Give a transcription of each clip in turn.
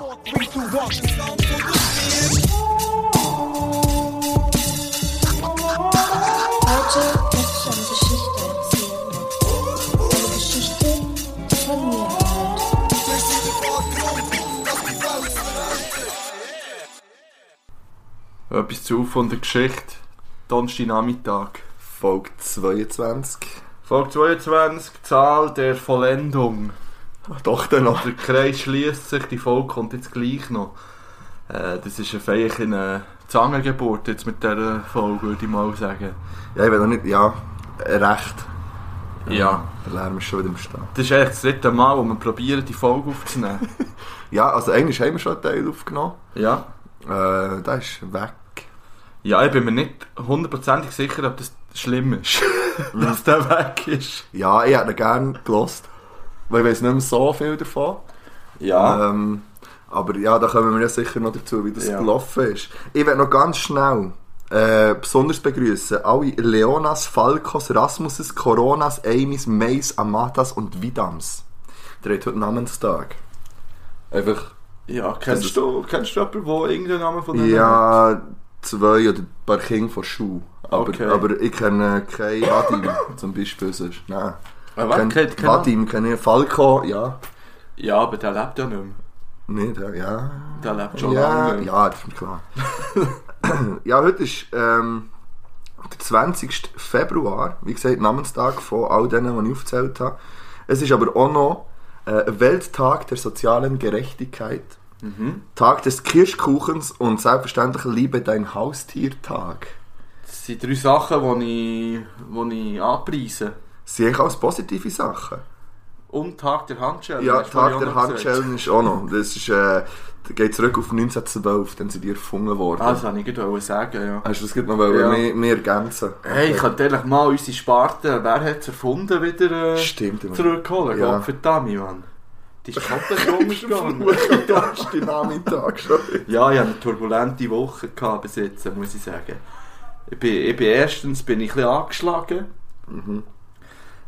Heute möchte ich eine Geschichte. Eine Geschichte von mir halt. Etwas zu von der Geschichte. Donnerstag Nachmittag. Folge 22. Folge 22, Zahl der Vollendung. Doch, dann noch. Der Kreis schließt sich, die Folge kommt jetzt gleich noch. Äh, das ist eine feierliche eine Zangengeburt jetzt mit dieser Folge, würde ich mal sagen. Ja, ich will noch nicht, ja, äh, recht. Ja. Der Lärm ist schon wieder im Start. Das ist eigentlich das dritte Mal, wo wir probieren, die Folge aufzunehmen. Ja, also eigentlich haben wir schon einen Teil aufgenommen. ja. Äh, der ist weg. Ja, ich bin mir nicht hundertprozentig sicher, ob das schlimm ist, dass der weg ist. Ja, ich hätte ihn gerne gelost. Weil ich weiß nicht mehr so viel davon. Ja. Ähm, aber ja, da kommen wir ja sicher noch dazu, wie das Ja. gelaufen ist. Ich werde noch ganz schnell äh, besonders begrüßen alle Leonas, Falkos, Rasmuses, Coronas, Amys, Mays, Amatas und Vidams. Der hat heute Namenstag. Einfach, Ja, kennst du, kennst du jemanden, der irgendeinen Namen von denen hat? ja, zwei oder ein paar Kinder von Schuh. Aber, Okay. aber ich kenne keinen Vadim zum Beispiel sonst. Nein. Kenn- Kennt- kennt- Vadim kenne ich. Falco, ja. Ja, aber der lebt ja nicht mehr. Nicht, ja. ja. Der lebt schon ja, lange. ja, das ist mir klar. ja, heute ist ähm, der 20. Februar, wie gesagt, Namenstag von all denen, die ich aufgezählt habe. Es ist aber auch noch äh, Welttag der sozialen Gerechtigkeit, Mhm. Tag des Kirschkuchens und selbstverständlich Liebe dein Haustier-Tag. Das sind drei Sachen, die ich, die ich anpreise. Sind eigentlich alles positive Sachen. Und Tag der Handschellen. Ja, Tag der. Handschellen ist auch noch. Das ist, äh, geht zurück auf 1912, dann sind die erfunden worden. Ah, das wollte ich gerade sagen, ja. Hast du das gerade noch Ja. mehr, mehr ergänzen? Hey, ich könnte ehrlich mal unsere Sparte, wer hat es erfunden, wieder äh, Stimmt, immer. zurückholen. Ja. Gott verdammt, Mann. Die ist komplett umgegangen. Donnerstag Nachmittag schon. Ja, ich hatte eine turbulente Woche gehabt bis jetzt, muss ich sagen. Ich bin, ich bin erstens bin ich ein bisschen angeschlagen. Mhm.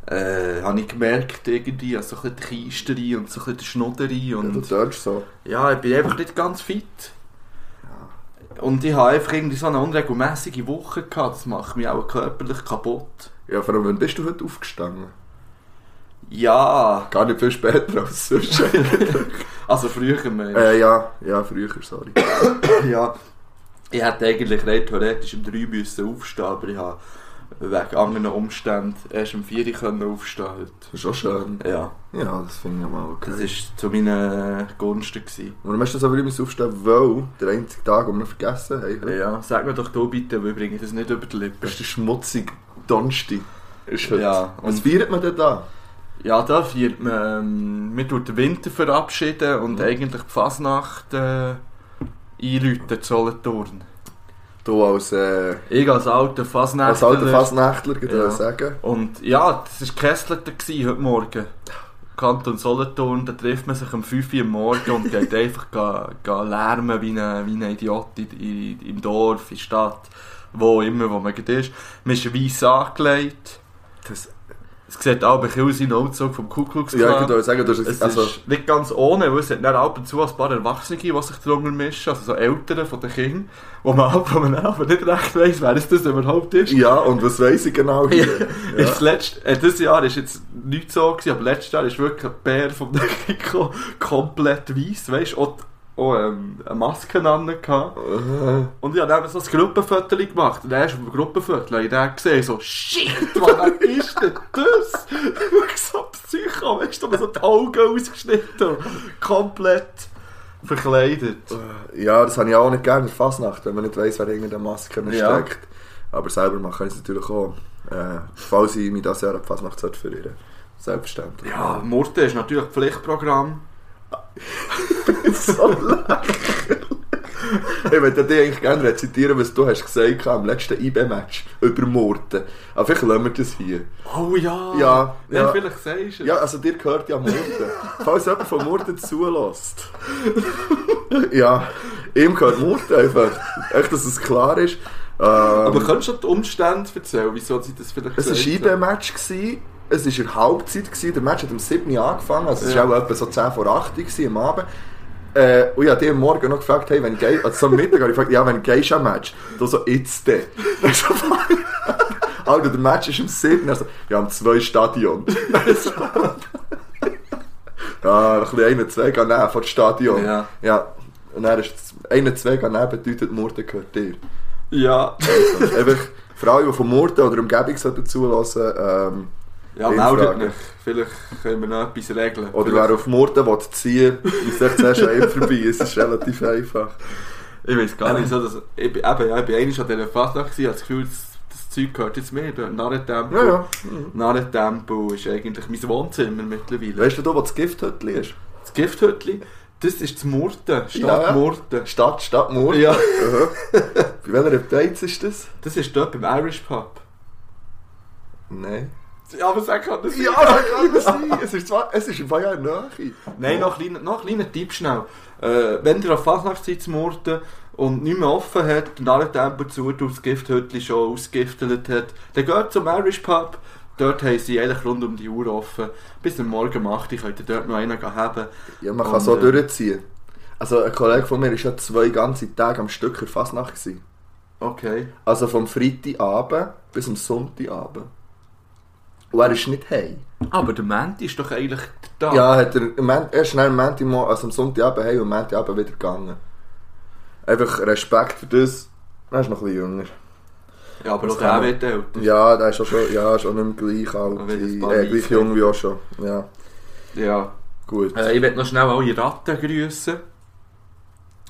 Äh, habe ich gemerkt, irgendwie, also ein bisschen die Keisterei und so ein bisschen die Schnudderei Ja, du und tust so. ja, ich bin einfach nicht ganz fit. Und ich habe einfach irgendwie so eine unregelmäßige Woche gehabt, das macht mich auch körperlich kaputt. Ja, vor allem, wann bist du heute aufgestanden? Ja, Gar nicht viel später als sonst also früher mehr. äh, ja, ja, früher, sorry. Ja, ich hätte eigentlich rein theoretisch um 3 müssen aufstehen, aber ich habe wegen anderen Umständen erst um 4 Uhr können aufstehen heute. Das ist auch schön. Ja, Ja, das finde ich mal okay. das war zu meinen Gunsten. Gewesen. Hast du so früh müssen aufstehen? Weil der einzige Tag, den wir vergessen haben, Ja, sag mir doch du bitte, weil bringe ich das nicht über die Lippen. ist der schmutzige Donnerstag. Ist heute. Ja, Was und- feiert man denn da? Ja, da feiert man, ähm, man tut den Winter verabschieden und Mhm. eigentlich die Fasnacht äh, einläuten, Solothurn. Du als, äh, Ich als alter Fasnächtler. als alter Fassnächtler, würde Ja. sagen. Und ja, das war Kesselter heute Morgen. Kanton Solothurn, da trifft man sich um 5 Uhr am Morgen und geht einfach ga, ga lärmen wie ein, wie ein Idiot in, in, im Dorf, in der Stadt, wo immer, wo man ist. Man ist weiss angelegt. Das, Es sieht auch ein bisschen aus wie ein Auszug vom Ku Klux ja, ich würde sagen, du hast Es also, ist nicht ganz ohne, weil es hat dann ab und zu ein paar Erwachsene, die sich darunter mischen, also so Eltern von den Kindern, wo man, ab- wo man aber nicht recht weiss, wer es das überhaupt ist. ja, und was weiss ich genau Ja. hier? Ist letzt, äh, dieses Jahr ist jetzt nicht so gewesen, aber letztes Jahr ist wirklich ein Bär vom Kiko komplett weiss, weißt du, auch, auch ähm, eine Maske an. Äh, Und ich habe dann so ein Gruppenfoto gemacht. Und dann erst auf dem Gruppenfoto ich dann gesehen, so, shit, was ist denn das? Und so Psycho, weißt du, da so die Augen ausgeschnitten und komplett verkleidet. Ja, das habe ich auch nicht gerne in der Fasnacht, wenn man nicht weiss, wer der Maske Ja. steckt. Aber selber machen ich es natürlich auch. Äh, falls ich mich dieses Jahr an die Fasnacht verirren Selbstverständlich. Ja, Murte ist natürlich Pflichtprogramm. so. Ich würde dir eigentlich gerne rezitieren, was du hast gesagt hast am letzten IB-Match über Murten. Aber vielleicht lassen wir das hier. Oh ja! Ja, ja. ja. vielleicht sagst du es. Ja, also dir gehört ja Murten. Falls jemand von Murten zulässt. ja, ihm gehört Murten einfach. Echt, dass es klar ist. Ähm, Aber könntest du die Umstände erzählen, wieso sie das vielleicht Es war ein? IB-Match. Es war in Halbzeit. gewesen. Der Match hat um 7 Uhr angefangen. Also es Ja. war auch etwa so 10 vor 8 Uhr am Abend. Äh, und ich habe am Morgen noch gefragt, hey, wenn gehst, also so am Mittag habe ich gefragt, ja, wenn gehst am Match? Du so, jetzt denn. So, Alter, der Match ist am 7. Also, ja, am 2 Stadion. ja, ein bisschen einen, zwei gehen nehmen vor dem Stadion. Ja. ja. Und dann ist einen, zwei gehen nehmen bedeutet, Murten gehört dir. Ja. Also, einfach, für alle, die von Murten oder Umgebung sollten zulassen, ähm, Ja, meldet mich. Vielleicht können wir noch etwas regeln. oder Vielleicht- wer auf Murten will ziehen ist echt zuerst ihm vorbei. Es ist relativ einfach. Ich weiß gar nicht so, dass... Ich eben, ja, ich bin einmal an dieser ich habe das Gefühl, das, das Zeug gehört jetzt mir. Narrentempo. Ja, ja. Narrentempo ist eigentlich mein Wohnzimmer mittlerweile. Weißt du, wo das Gifthütli ist? Das Gifthütli, das ist das Murten, Stadt Ja, ja. Murten. Stadt, Stadt Murten. Ja. Bei welcher Beiz ist das? Das ist dort beim Irish Pub. Nein. Ja, aber sag kann das Ja, das kann das sein. Es ist, zwar, es ist im Fall ja Nähe. Nein, noch ein kleiner, noch ein kleiner Tipp schnell. Äh, wenn ihr auf Fastnachtszeit zu Murten und nicht mehr offen hat, den Narrentempo zu und das Gifthütli schon ausgiftet hat, dann geht zum Irish Pub. Dort haben sie eigentlich rund um die Uhr offen. Bis am Morgen um 8 Uhr könnt ihr dort noch einen haben. Ja, man kann Und, so äh, durchziehen. Also ein Kollege von mir war ja zwei ganze Tage am Stück in Fasnacht. Gewesen. Okay. Also vom Freitagabend bis am Sonntagabend. Und er ist nicht heim. Aber der Menti ist doch eigentlich da. Ja, hat er, Mon- er ist schnell am Montagmorgen, also am Sonntagabend heim und am Montagabend wieder gegangen. Einfach Respekt für das. Er ist noch ein bisschen jünger. Ja, aber auch der wird älter. Ja, der ist auch schon, ja, ist auch nicht mehr gleich alt. Wieder ein paar Äh, gleich Weise. jung wie auch schon. Ja, Ja. gut. Äh, ich werde noch schnell alle Ratten grüßen.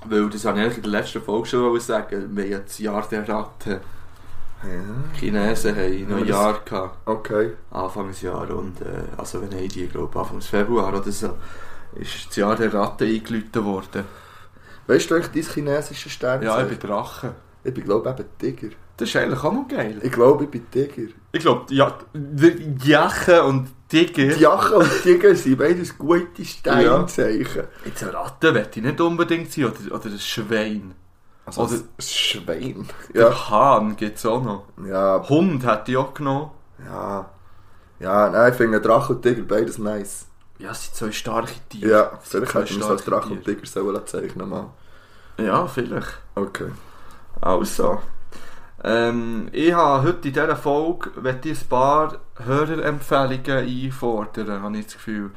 Weil das habe ich eigentlich in der letzten Folge schon wollen sagen. Wir haben ja das Jahr der Ratten. Ja, Chinesen haben noch Ja, ein Jahr gehabt. okay. Anfangsjahr und äh, also wenn ich die glaube Anfangs Februar oder so ist das Jahr der Ratte eingeläutet worden. Weißt du eigentlich dein chinesisches Sternzeichen? Ja, ich bin Drache. Ich bin, glaube eben Tiger. Das ist eigentlich auch noch geil. Ich glaube, ich bin Tiger. Ich glaube, ja, die Jache und Tiger. Jache und Tiger sind beides gute Sternzeichen. Jetzt eine Ratte möchte ich nicht unbedingt sein oder, oder ein Schwein. Also Oder- ein Schwein. Der Ja, Hahn gibt es auch noch. ja, Hund hätte ich auch genommen. ja. Ja, nein, ich finde Drache und Tiger beides nice. Ja, es sind zwei starke Tiere. Ja, vielleicht hätten wir es als Drache und. Tiger sollen zeichnen mal. Ja, vielleicht. Okay. Also. Ähm, ich habe heute in dieser Folge möchte ich ein paar Hörerempfehlungen einfordern, habe ich das Gefühl.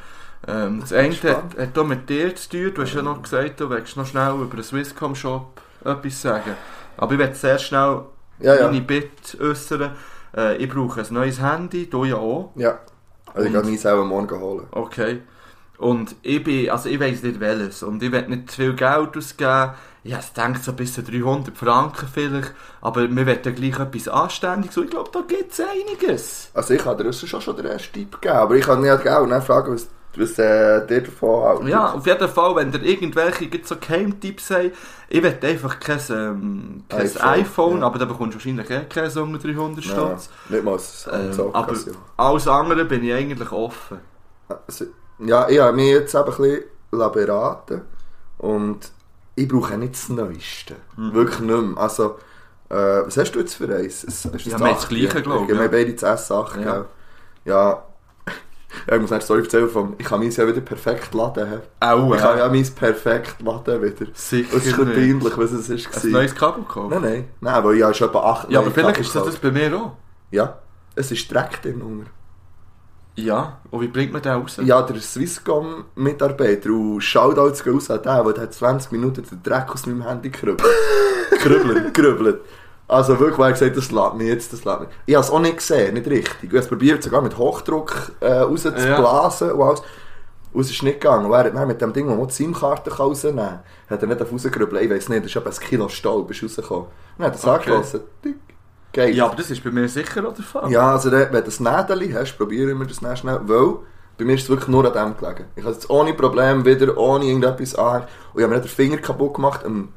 Ähm, das eine hat, hat auch mit dir zu tun. Du hast ja noch gesagt, du willst noch schnell über den Swisscom-Shop etwas sagen. Aber ich werde sehr schnell Ja, ja. meine Bitte äußern. Äh, ich brauche ein neues Handy, du ja auch. Ja. Also ich kann mich selber morgen holen. Okay. Und ich bin, also ich weiss nicht welches. Und ich will nicht zu viel Geld ausgeben. Ich habe gedacht, so bis zu 300 Franken vielleicht. Aber wir wollen gleich etwas Anständiges. Und ich glaube, da gibt es einiges. Also ich kann dir schon schon den ersten Tipp geben, aber ich kann nicht dann fragen, was, was äh, dir davon haltet. Ja, auf jeden Fall, wenn ihr irgendwelche gibt so Geheimtipps habt, ich will einfach kein, ähm, kein iPhone, iPhone, ja. aber da bekommst du wahrscheinlich eh kein unter 300 ja, Stutz. nicht mal als Ähm, aber Occasion. alles andere bin ich eigentlich offen. Also, ja, ich habe mich jetzt eben ein bisschen beraten und ich brauche nicht das Neueste. Mhm. Wirklich nicht mehr. Also, äh, was hast du jetzt für eins? Es- du Ja, wir haben das? Gleiche, glaub ich, Wir haben beide das S8, Ja. Ja. Ja. Ich muss nicht Story erzählen vom, ich kann meins ja wieder perfekt laden. Auch, Ich kann ja meins perfekt laden wieder. Sicher Und es ist ein nicht. bisschen peinlich, was es ist. Ein neues Kabel gekauft? Nein, nein. Nein, weil ich habe schon etwa 8 Ja, aber vielleicht ist das, das bei mir auch. Ja, es ist Dreck drin unter. Ja, und wie bringt man den raus? Ja, der Swisscom-Mitarbeiter, und Shoutouts gehen raus an den, der hat 20 Minuten den Dreck aus meinem Handy gerübbelt. gerübbelt, gerübbelt. Also wirklich, weil er gesagt das lädt mich jetzt, das lädt mich. Ich habe es auch nicht gesehen, nicht richtig. Ich habe es probiert, sogar mit Hochdruck äh, rauszublasen und alles. Und es ist nicht gegangen. Und er hat mit dem Ding, wo man die SIM-Karte rausnehmen kann, hat er nicht auf rausgerübbelt. Ich weiß nicht, das ist etwa ein Kilo Staub ist rausgekommen. Dann hat er es Okay. Tick. Geht. Ja, aber das ist bei mir sicher auch der Fall. Ja, also wenn du ein Nädeli hast, probieren wir das dann schnell, weil bei mir ist es wirklich nur an dem gelegen. Ich habe jetzt ohne Problem wieder, ohne irgendetwas an und ich habe mir nicht den Finger kaputt gemacht am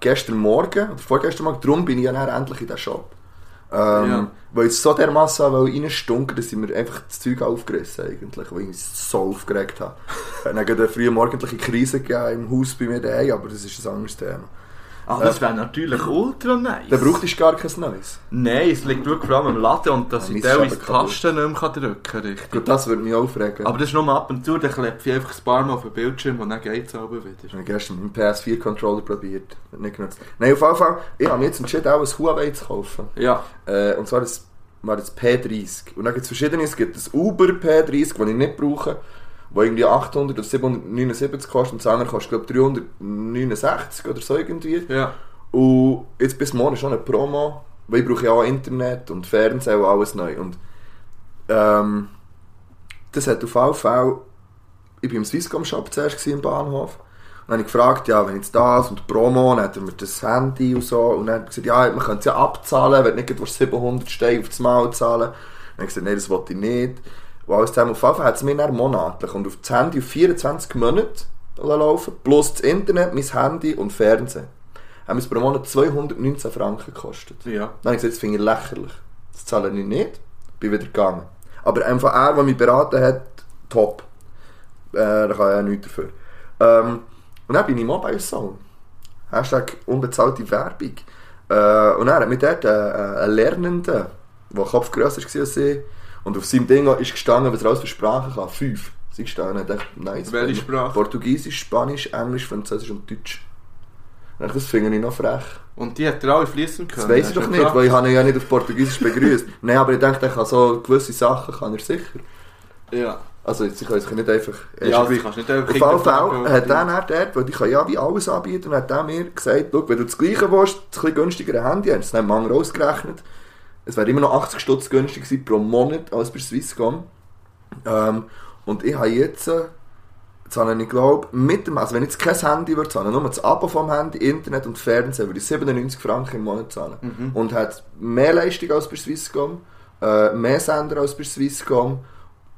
gestern Morgen, oder vorgestern Morgen, darum bin ich ja dann endlich in den Shop. Ähm, Ja. Weil ich so dermassen reinstunken dass ich mir einfach das Zeug aufgerissen eigentlich, weil ich mich so aufgeregt habe. Es hat dann gerade eine frühe morgendliche Krise gegeben im Haus bei mir daheim, aber das ist ein anderes Thema. Ah, das wäre natürlich ultra nice. Dann braucht ich gar kein neues. Nein, es liegt wirklich vor allem im Laden und dass Ja, ich meins ist teilweise die. Tasten nicht mehr drücken kann, richtig. Gut, das würde mich aufregen. Aber das ist nur mal ab und zu, dann klepfe ich einfach ein paar Mal auf den Bildschirm und dann geht es aber wieder. Ich habe gestern meinen PS4-Controller probiert. Nicht genutzt. Nein, auf jeden Fall, ich habe mich jetzt entschieden, auch ein Huawei zu kaufen. Ja, Äh, und zwar das, war das P30. Und dann gibt es verschiedene. Es gibt das Uber P30, das ich nicht brauche, wo irgendwie 800 oder 779 kostet. Und das andere kostet, glaube ich, 369 oder so irgendwie. ja. Und jetzt bis morgen ist noch eine Promo, weil ich brauche ja auch Internet und Fernsehen und alles neu. Und ähm, das hat auf jeden Fall, ich war im Swisscom-Shop zuerst im Bahnhof. Und dann habe ich gefragt, ja, wenn jetzt das und die Promo, dann hat er mir das Handy und so. Und dann hat er gesagt, ja, man könnte es ja abzahlen, wenn nicht was 700 Steine auf das Mal zahlen. Dann habe ich gesagt, nein, das wollte ich nicht. Und alles zusammen, auf Fall hat es mir dann monatlich und auf das Handy auf 24 Monate laufen, plus das Internet, mein Handy und Fernsehen. Haben es pro Monat 219 Franken gekostet. Ja. Dann habe ich gesagt, das finde ich lächerlich. Das zahle ich nicht. Bin wieder gegangen. Aber einfach er, der mich beraten hat, top. Äh, da kann ich ja nichts dafür. Ähm, und dann bin ich Mobile Zone. Hashtag unbezahlte Werbung. Äh, und dann hat mich dort äh, ein Lernender, der Kopf grösser war als ich, und auf seinem Ding ist gestanden, was er alles für Sprachen kann. Fünf. Sie gestanden. Ich dachte, nice. Welche Sprache? Portugiesisch, Spanisch, Englisch, Französisch und Deutsch. Und Das finde ich noch frech. Und die hat er alle fließen können. Das weiß ich doch nicht, gefragt? weil ich habe ihn ja nicht auf Portugiesisch begrüßt. Nein, aber ich denke, er kann so gewisse Sachen kann er sicher. Ja. Also ich kann sich nicht einfach... Ja, das kannst nicht einfach auf jeden Fall hat er dann dort, weil ich kann ja wie alles anbieten, und hat er mir gesagt, schau, wenn du das gleiche willst, das ein bisschen günstigere Handy das haben andere ausgerechnet, es wäre immer noch 80 Stutz günstiger gewesen pro Monat als bei Swisscom. Ähm, und ich habe jetzt, äh, zahle ich glaube, mit dem, also wenn ich jetzt kein Handy würde zahlen, nur das Abo vom Handy, Internet und Fernsehen, würde ich 97 Franken im Monat zahlen. Mhm. Und hat mehr Leistung als bei Swisscom, äh, mehr Sender als bei Swisscom.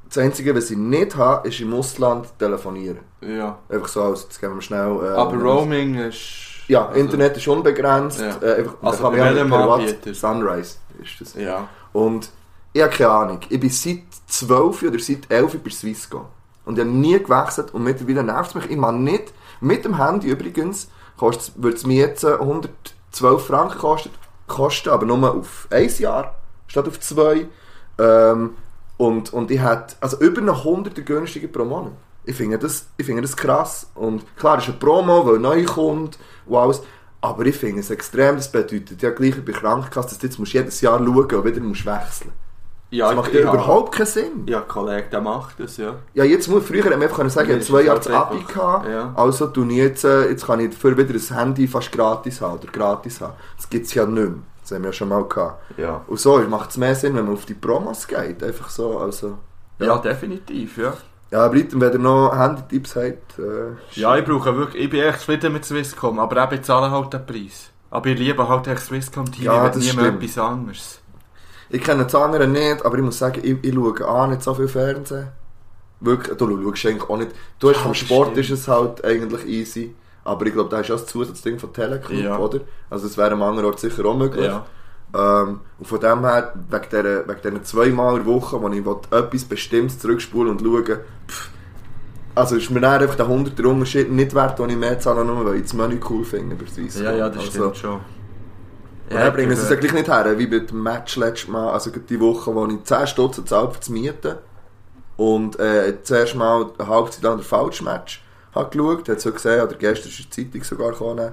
Das Einzige, was ich nicht habe, ist im Ausland telefonieren. Ja. Einfach so aus, jetzt gehen wir schnell... Äh, Aber Roaming ist... Ja, also- Internet ist unbegrenzt. Ja. Äh, einfach, Also bei ja welchem Anbieter? Sunrise ist das. Ja. Und ich habe keine Ahnung. Ich bin seit 12 oder seit 11 bei Swisscom. Und ich habe nie gewechselt und mittlerweile nervt es mich. Ich nicht, mit dem Handy übrigens, würde es mir jetzt äh, 112 Franken kosten, kosten, aber nur auf ein Jahr statt auf zwei. Ähm, und, und ich hätte, also über eine Hunderter günstiger pro Monat. Ich finde das, ich finde das krass. Und klar, es ist eine Promo, weil neu kommt und alles. Aber ich finde es extrem, das bedeutet ja gleich bei Krankenkasse, dass du jetzt musst jedes Jahr schauen und wieder musst wechseln Ja, Das macht ja ja. überhaupt keinen Sinn. Ja, Kollege, der macht das, ja. Ja, jetzt muss, früher hätte man einfach können sagen, ich Ja, habe zwei Jahre das Abi gehabt, ja. also ich jetzt, äh, jetzt kann ich dafür wieder ein Handy fast gratis haben oder gratis haben. Das gibt es ja nicht mehr. Das haben wir ja schon mal gehabt. Ja. Und so macht es mehr Sinn, wenn man auf die Promos geht. Einfach so, also... Ja, definitiv, ja. Ja, Leute, wenn ihr noch Handy-Tipps habt, äh, Ja, ich brauche wirklich, ich bin echt zufrieden mit Swisscom, aber ich zahle halt den Preis. Aber ich liebe halt echt Swisscom, die Ja, das nie mehr etwas anderes. Ich kenne das andere nicht, aber ich muss sagen, ich, ich schaue auch nicht so viel Fernsehen. Wirklich, du schaust eigentlich auch nicht. Du hast vom Sport stimmt. ist es halt eigentlich easy. Aber ich glaube, da ist auch das Zusatzding von Teleclub, Ja. oder? Also es wäre am anderen Ort sicher auch möglich. Ja. Ähm, und von dem her, wegen dieser, wegen dieser zweimal in der Woche, wo ich will, etwas Bestimmtes zurückspulen und schauen pff, also ist mir dann einfach der 100er Unterschied nicht wert, den ich mehr zahle, nur weil ich das Menü cool finde bei Swisscom. Ja, ja, das also, stimmt schon. und dann bringen sie es ja gleich nicht her, wie mit dem Match letztes Mal, also die Woche, wo ich 10 Stutz gezahlt für das Mieten und äh, zuerst mal eine Halbzeit lang den Falsch-Match habe geschaut, hat so gesehen, oder gestern ist die Zeitung sogar gekommen,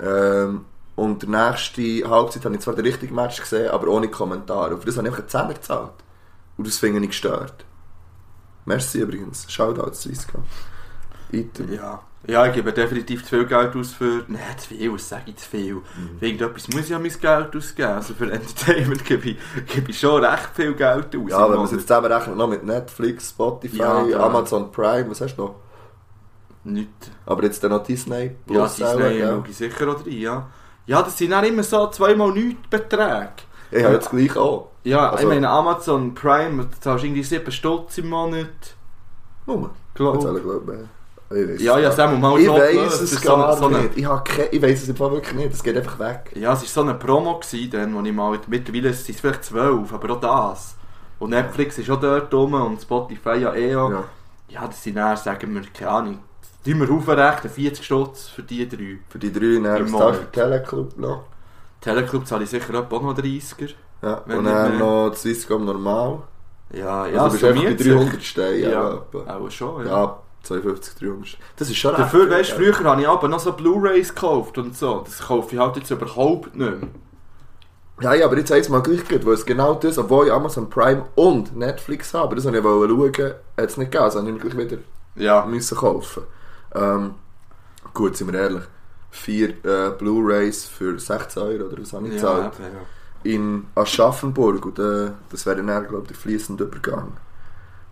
ähm, und der nächste Halbzeit habe ich zwar den richtigen Match gesehen, aber ohne Kommentar. Und für das habe ich einfach einen 10 gezahlt. Und das finde ich gestört. Merci übrigens. Shoutout Swisscom. Item. Ja. ja, ich gebe definitiv zu viel Geld aus für... Nein, zu viel, was sage ich zu viel? Mhm. Für irgendetwas muss ich ja mein Geld ausgeben. Also für Entertainment gebe ich, gebe ich schon recht viel Geld aus. Ja, wenn man es jetzt zusammenrechnet, noch mit Netflix, Spotify, Ja. Amazon Prime, was hast du noch? Nicht. Aber jetzt dann noch Disney Ja, Plus Disney auch, gell? schaue ich sicher auch rein, ja. Ja, das sind dann immer so zweimal nichts Beträge. Ich habe jetzt gleich auch. Ja, Also- ich meine Amazon Prime, da zahlst du irgendwie 7 Stutz im Monat. Nur. Glaub. Jetzt alle glauben, Ich Ja, ja, Sam, mal Ich gelöst. es gar so eine- nicht. Ich, keine, ich weiss es im Fall wirklich nicht. Es geht einfach weg. Ja, es war so eine Promo, gewesen, dann, wo ich mal, mittlerweile sind es vielleicht 12, aber auch das. Und Netflix ist auch dort rum und Spotify ja eh auch. Ja. Ja, das sind dann, sagen wir, keine Ahnung, Die wir aufrechnen, 40 Stutz für die drei. Für die drei Im Nervstag Monat. für Teleclub noch. Teleclub zahle ich sicher auch noch 30er. Ja. Und dann noch Swisscom normal. Ja, Ja, also du bist einfach bei 300 Steine. Ja, Ja. auch schon, ja. ja, 52, 300. Das ist schon Dafür, recht, weißt du, früher habe ich aber noch so Blu-Rays gekauft und so. Das kaufe ich halt jetzt überhaupt nicht mehr. Ja, ja, aber jetzt es mal gleich gut, weil es genau das, obwohl ich Amazon Prime und Netflix habe, das wollte ich schauen, hat es nicht gegeben, also habe ich gleich wieder Ja. müssen kaufen. Ähm, gut, sind wir ehrlich, vier äh, Blu-Rays für 16 Euro oder was habe ich Ja, gezahlt? eben, ja. In Aschaffenburg und äh, das wäre dann, glaube ich, der fließende Übergang.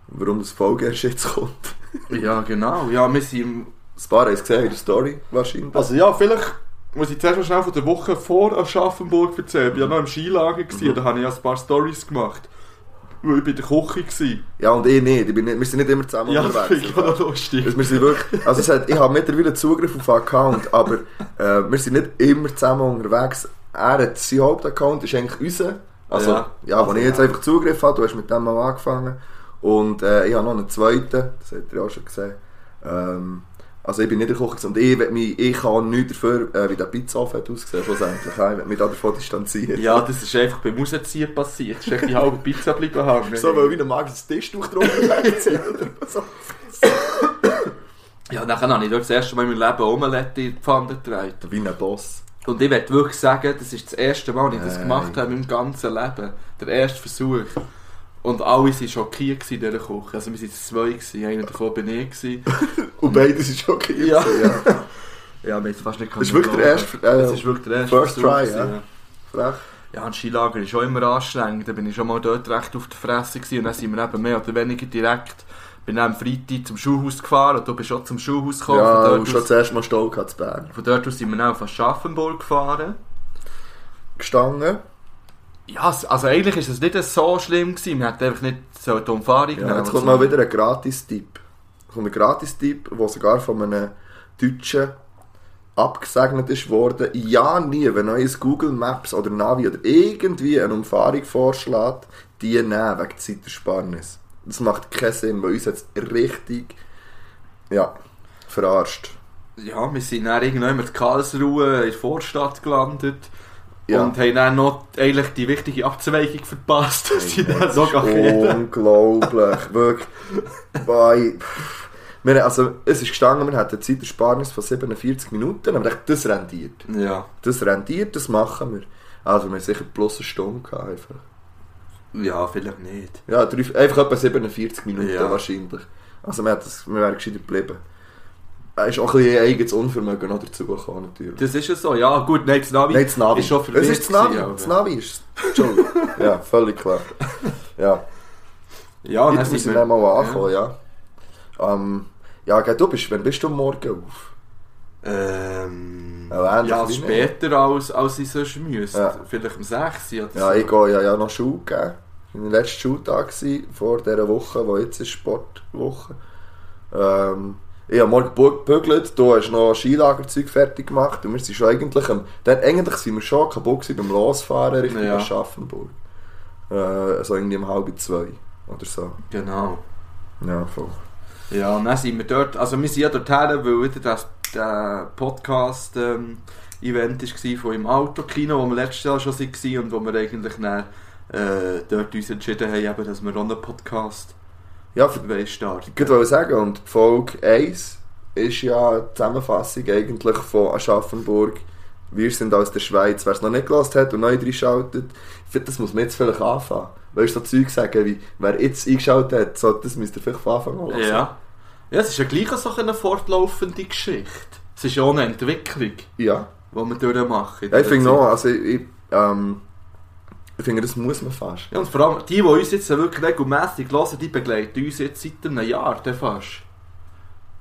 Warum das Folge erst jetzt kommt. ja, genau. Ja, wir sind im Das paar es gesehen in der Story wahrscheinlich. Also ja, vielleicht muss ich zuerst mal schnell von der Woche vor Aschaffenburg erzählen. Ich war ja noch im Skilager, gewesen, da habe ich ja ein paar Stories gemacht. Weil ich bei der Küche war. ja, und ich nicht. Ich bin nicht. Wir sind nicht immer zusammen Ja, das unterwegs. finde ich auch noch lustig. Also wir sind wirklich, also es hat, ich habe mittlerweile Zugriff auf einen Account, aber äh, wir sind nicht immer zusammen unterwegs. Er hat sein Hauptaccount, ist eigentlich unser. Also, Ja. ja, wo Also, ich jetzt ja. einfach Zugriff habe, du hast mit dem mal angefangen. Und äh, ich habe noch einen zweiten, das habt ihr auch schon gesehen. Ähm, also ich bin nicht der Koch und ich, mich, ich kann nichts dafür, äh, wie der Pizzaofen hat ausgesehen schlussendlich. Ich will mich da davon distanzieren. Ja, das ist einfach beim Rausziehen passiert. Es ist echt die halbe Pizza geblieben hängen. So, weil wie ein magisches Tischtuch drunter wegziehen. so. Ja, dann habe ich das erste Mal in meinem Leben Omelette in die Pfanne getragen. Wie ein Boss. Und ich möchte wirklich sagen, das ist das erste Mal, dass ich das Nein. gemacht habe in meinem ganzen Leben. Der erste Versuch. Und alle waren schockiert in dieser Küche. Also wir waren zwei, gewesen. einer davon bin ich. Gewesen. Und beide sind schon okay. Ja. ja. Ja, wir haben es fast nicht Das ist wirklich der erste, äh, Das ist wirklich der erste First Versuch try, gewesen, ja. Frech. Ja, ein Skilager ist schon immer anstrengend. Da bin ich schon mal dort recht auf der Fresse gewesen. Und dann sind wir eben mehr oder weniger direkt bin dann am Freitag zum Schulhaus gefahren und du bist auch zum Schulhaus gekommen. Ja, von, und dort schon aus, zuerst mal Stoll gehabt zu Bern. von dort aus sind wir dann auf Aschaffenburg gefahren. Gestanden. Ja, es- also eigentlich ist es nicht so schlimm gewesen. Wir hätten einfach nicht so die Umfahrung Ja, jetzt kommt mal wieder ein Gratis-Tipp. Kommt ein Gratis-Tipp, der sogar von einem Deutschen abgesegnet ist worden. Ja, nie, wenn euch Google Maps oder Navi oder irgendwie eine Umfahrung vorschlägt, die nehmen wegen Zeitersparnis. Das macht keinen Sinn, weil uns jetzt richtig, ja, verarscht. Ja, wir sind dann irgendwann in Karlsruhe in der Vorstadt gelandet. Ja. Und haben dann noch eigentlich die wichtige Abzweigung verpasst, dass sie dann gehen. unglaublich, wirklich. Wir, also, es ist gestanden, wir hatten eine Zeitersparnis von 47 Minuten, aber dachte, das rendiert. Ja. Das rendiert, das machen wir. Also wir haben sicher plus eine Stunde gehabt, einfach. ja, vielleicht nicht. Ja, drei, einfach etwa 47 Minuten Ja. wahrscheinlich. Also wir, das, wir wären gescheiter geblieben. Es ist auch ein bisschen eigenes Unvermögen noch dazugekommen, natürlich. Das ist ja so. Ja, gut, nein, das Navi, Nein, das Navi. ist schon es verwirrt ist das Navi. gewesen, Das Navi ist es. Entschuldigung. ja, völlig klar. Ja. Ja, dann Jetzt müssen wir... wir mal ankommen, ja. Ähm, ja, du bist, wann bist du Morgen auf? Ähm, Ja, ähnlich ja, wie später als, als ich sonst müsste. Ja. Vielleicht um 6 Uhr Ja, so. ich gehe ja, ja noch Schule gegeben. Ich war der letzte Schultag vor dieser Woche, wo jetzt ist Sportwoche. Ähm, ich habe morgen gebü- gebügelt, du hast noch Skilagerzeug fertig gemacht und wir sind schon eigentlich am, dann, eigentlich sind wir schon kaputt gewesen beim Losfahren Richtung Ja. Aschaffenburg. Äh, also irgendwie um halb zwei oder so. Genau. Ja, voll. Ja, und dann sind wir dort, also wir sind ja dorthin, weil wieder das der Podcast ähm, Event war von im Autokino, wo wir letztes Jahr schon waren und wo wir eigentlich dann, äh, dort uns entschieden haben, eben, dass wir auch einen Podcast Ja, für, wollen starten. ich wollte sagen, und Folge 1 ist ja die Zusammenfassung eigentlich von Aschaffenburg. Wir sind aus der Schweiz. Wer es noch nicht gehört hat und neu reinschaltet, ich finde, das muss man jetzt vielleicht anfangen. Weißt du, so Zeug sagen wie, wer jetzt eingeschaltet hat, so, das müsst ihr vielleicht von Anfang an hören. Ja. Ja, es ist ja gleich so eine fortlaufende Geschichte. Es ist ja auch eine Entwicklung, Ja. die wir durchmachen. ja ich finde noch, also ich, ich, ähm, ich finde, das muss man fast. Ja, und vor allem die, die uns jetzt wirklich regelmässig hören, die begleiten uns jetzt seit einem Jahr dann fast.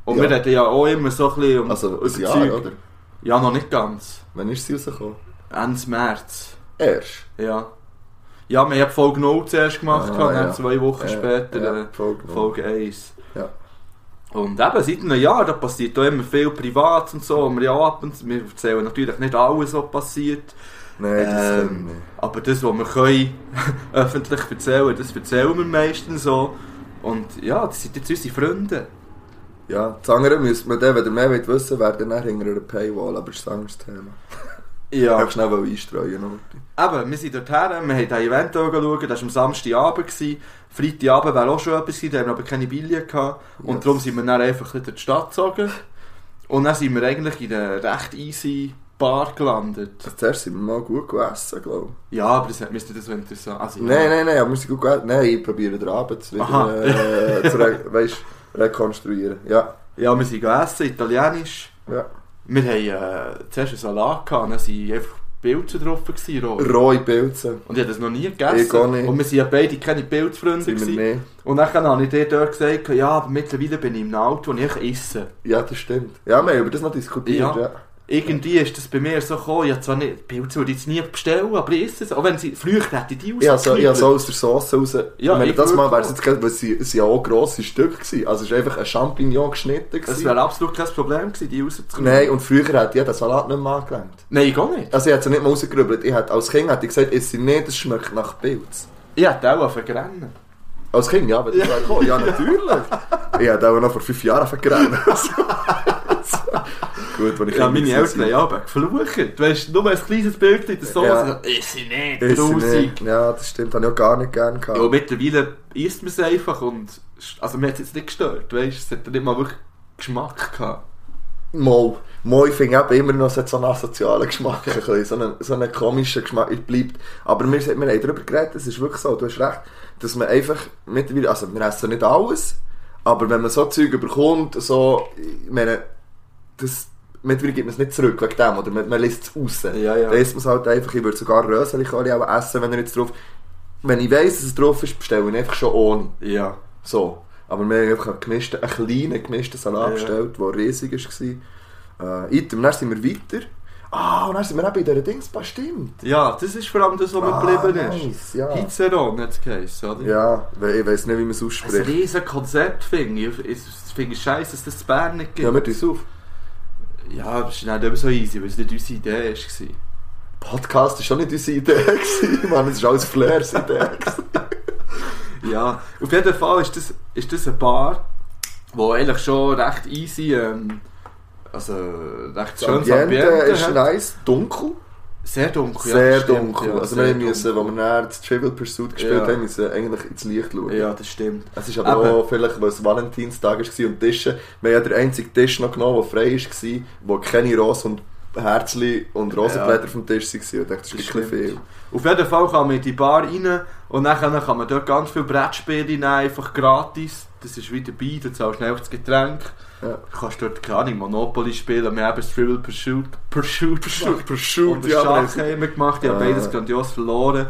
Und Ja. wir reden ja auch immer so ein bisschen um Also, über Jahr, Zeug. oder? Ja, noch nicht ganz. Wann ist sie rausgekommen? Ende März. Erst? Ja. Ja, wir haben Folge 0 zuerst gemacht, Ah, ja. zwei Wochen Ja, später ja, äh, Folge. Folge 1. Ja. Und eben, seit einem Jahr, da passiert auch immer viel privat und so. Und wir, ja ab und wir erzählen natürlich nicht alles, was passiert. Nein, das Ähm, können wir nicht. Aber das, was wir können, öffentlich erzählen, das erzählen wir meistens so. Und ja, das sind jetzt unsere Freunde. Ja, das andere müsste man dann, wenn ihr mehr wollt wissen wäre dann hinter einer Paywall, aber das ist ein anderes Thema. Ja. Einfach schnell wollen einstreuen. Oder? Eben, wir sind dorthin, wir haben das Event angeschaut, das war am Samstagabend. gewesen. Freitagabend wäre auch schon etwas gewesen, da haben wir aber keine Billionen gehabt. Und Yes. darum sind wir dann einfach in die Stadt gezogen. Und dann sind wir eigentlich in einer recht easy Bar gelandet. Zuerst sind wir mal gut gegessen, glaube ich. Ja, aber das hat mich nicht so interessant. Also, ja. Nein, nein, nein, aber wir sind gut gegessen. Nein, ich probiere den Abend zu, wieder, äh, zu re weißt, rekonstruieren. Ja, Ja, wir sind gegessen, italienisch. ja. Wir haben äh, zuerst einen Salat gehabt, dann waren einfach Pilze drauf. Gewesen, roh. Rohe Pilze. Und ich habe das noch nie gegessen. Ich auch nicht. Und wir sind ja beide keine Pilzfreunde. Sind wir nicht. Und dann habe ich dir dort gesagt, ja, aber mittlerweile bin ich im Auto und ich esse. Ja, das stimmt. Ja, wir haben über das noch diskutiert. Ja. Ja. Irgendwie ist das bei mir so gekommen, ich zwar nicht, Pilze würde ich jetzt nie bestellen, aber ich esse es. Auch wenn sie, früher hätte ich die Ich habe so, ich habe so rausgeknüppelt. aus der Sauce raus. Ja, ich meine, ich das Mal wäre es jetzt weil sie, es ja auch grosse Stücke gewesen. Also es war einfach ein Champignon geschnitten. Das gewesen. wäre absolut kein Problem gewesen, die rauszuknüppeln. Nein, und früher hat ja den Salat nicht mehr angelangt. Nein, ich gar nicht. Also ich hätte es nicht mal rausgerübelt. Ich hätte, als Kind hätte ich gesagt, es sind nicht, es schmeckt nach Pilz. Ich hätte auch vergrennen. Als Kind, ja, wenn ich wäre gekommen. Ja, natürlich. ich hätte auch noch vor fünf Jahren vergerannt. Gut, wenn ich Ja, meine. Eltern haben aber geflucht. Du hast nur ein kleines Bild in der Soße. Ja. Ja. Ist sie nicht, Ist nicht. Ja, das stimmt. Habe ich auch gar nicht gerne gehabt. Ja, mittlerweile isst man es einfach und... Also mir hat es jetzt nicht gestört, weißt du? Es hat nicht mal wirklich Geschmack gehabt. Mal, mal ich finde immer noch so einen asozialen Geschmack, ein bisschen, so einen, so einen komischen Geschmack, es bleibt. Aber wir, wir haben darüber geredet, es ist wirklich so, du hast recht, dass man einfach mittlerweile, also wir essen nicht alles, aber wenn man so Zeug überkommt, so, ich meine, das, mittlerweile gibt man es nicht zurück wegen dem, oder man, man lässt es raus. Ja, ja. Dann isst man es halt einfach, ich würde sogar Röseli auch essen, wenn er jetzt drauf, wenn ich weiss, dass es drauf ist, bestelle ich ihn einfach schon ohne. Ja. So. Aber wir haben einfach einen, gemischten, einen kleinen gemischten Salat Ja. bestellt, der riesig war. Äh, item, dann sind wir weiter. Ah, und dann sind wir eben in dieser Dingsbar, stimmt. Ja, das ist vor allem das, was Ah, geblieben ist. nice, ja. Pizzeron hat es geheißen, oder? Ja, ich weiß nicht, wie man es Ein ausspricht. riesen Konzept finde ich. Ich finde es scheiße, dass das in Bern nicht gibt. Ja, wir tun es auf. Ja, das ist nicht immer so easy, weil es nicht unsere Idee war. Podcast war schon nicht unsere Idee. gewesen, Mann, es war alles Flairs Idee. Ja, auf jeden Fall ist das, ist das eine Bar, wo eigentlich schon recht easy, ähm, also recht Das schönes Ambiente Ambiente ist hat. nice, dunkel. Sehr dunkel, ja, Sehr stimmt, dunkel. ja, also sehr wir müssen, wo wir nachher das Trivial Pursuit gespielt Ja. haben, müssen eigentlich ins Licht schauen. Ja, das stimmt. Es ist aber Eben. auch vielleicht, weil es Valentinstag war und Tische. Wir haben ja den einzigen Tisch noch genommen, der frei war, wo keine Rosen und Herzli und Rosenblätter Ja. vom Tisch waren. Ich dachte, das ist Das ein bisschen stimmt. viel. Auf jeden Fall kann man in die Bar rein und dann kann man dort ganz viele Brettspiele nehmen, einfach gratis. Das ist wieder dabei, du zahlst schnell das Getränk. Ja. Du kannst dort keine Ahnung, Monopoly spielen, wir haben das Trivial Pursuit, Pursuit, Pursuit, Pursuit, und ja, Schach haben wir gemacht, ich habe beides grandios verloren.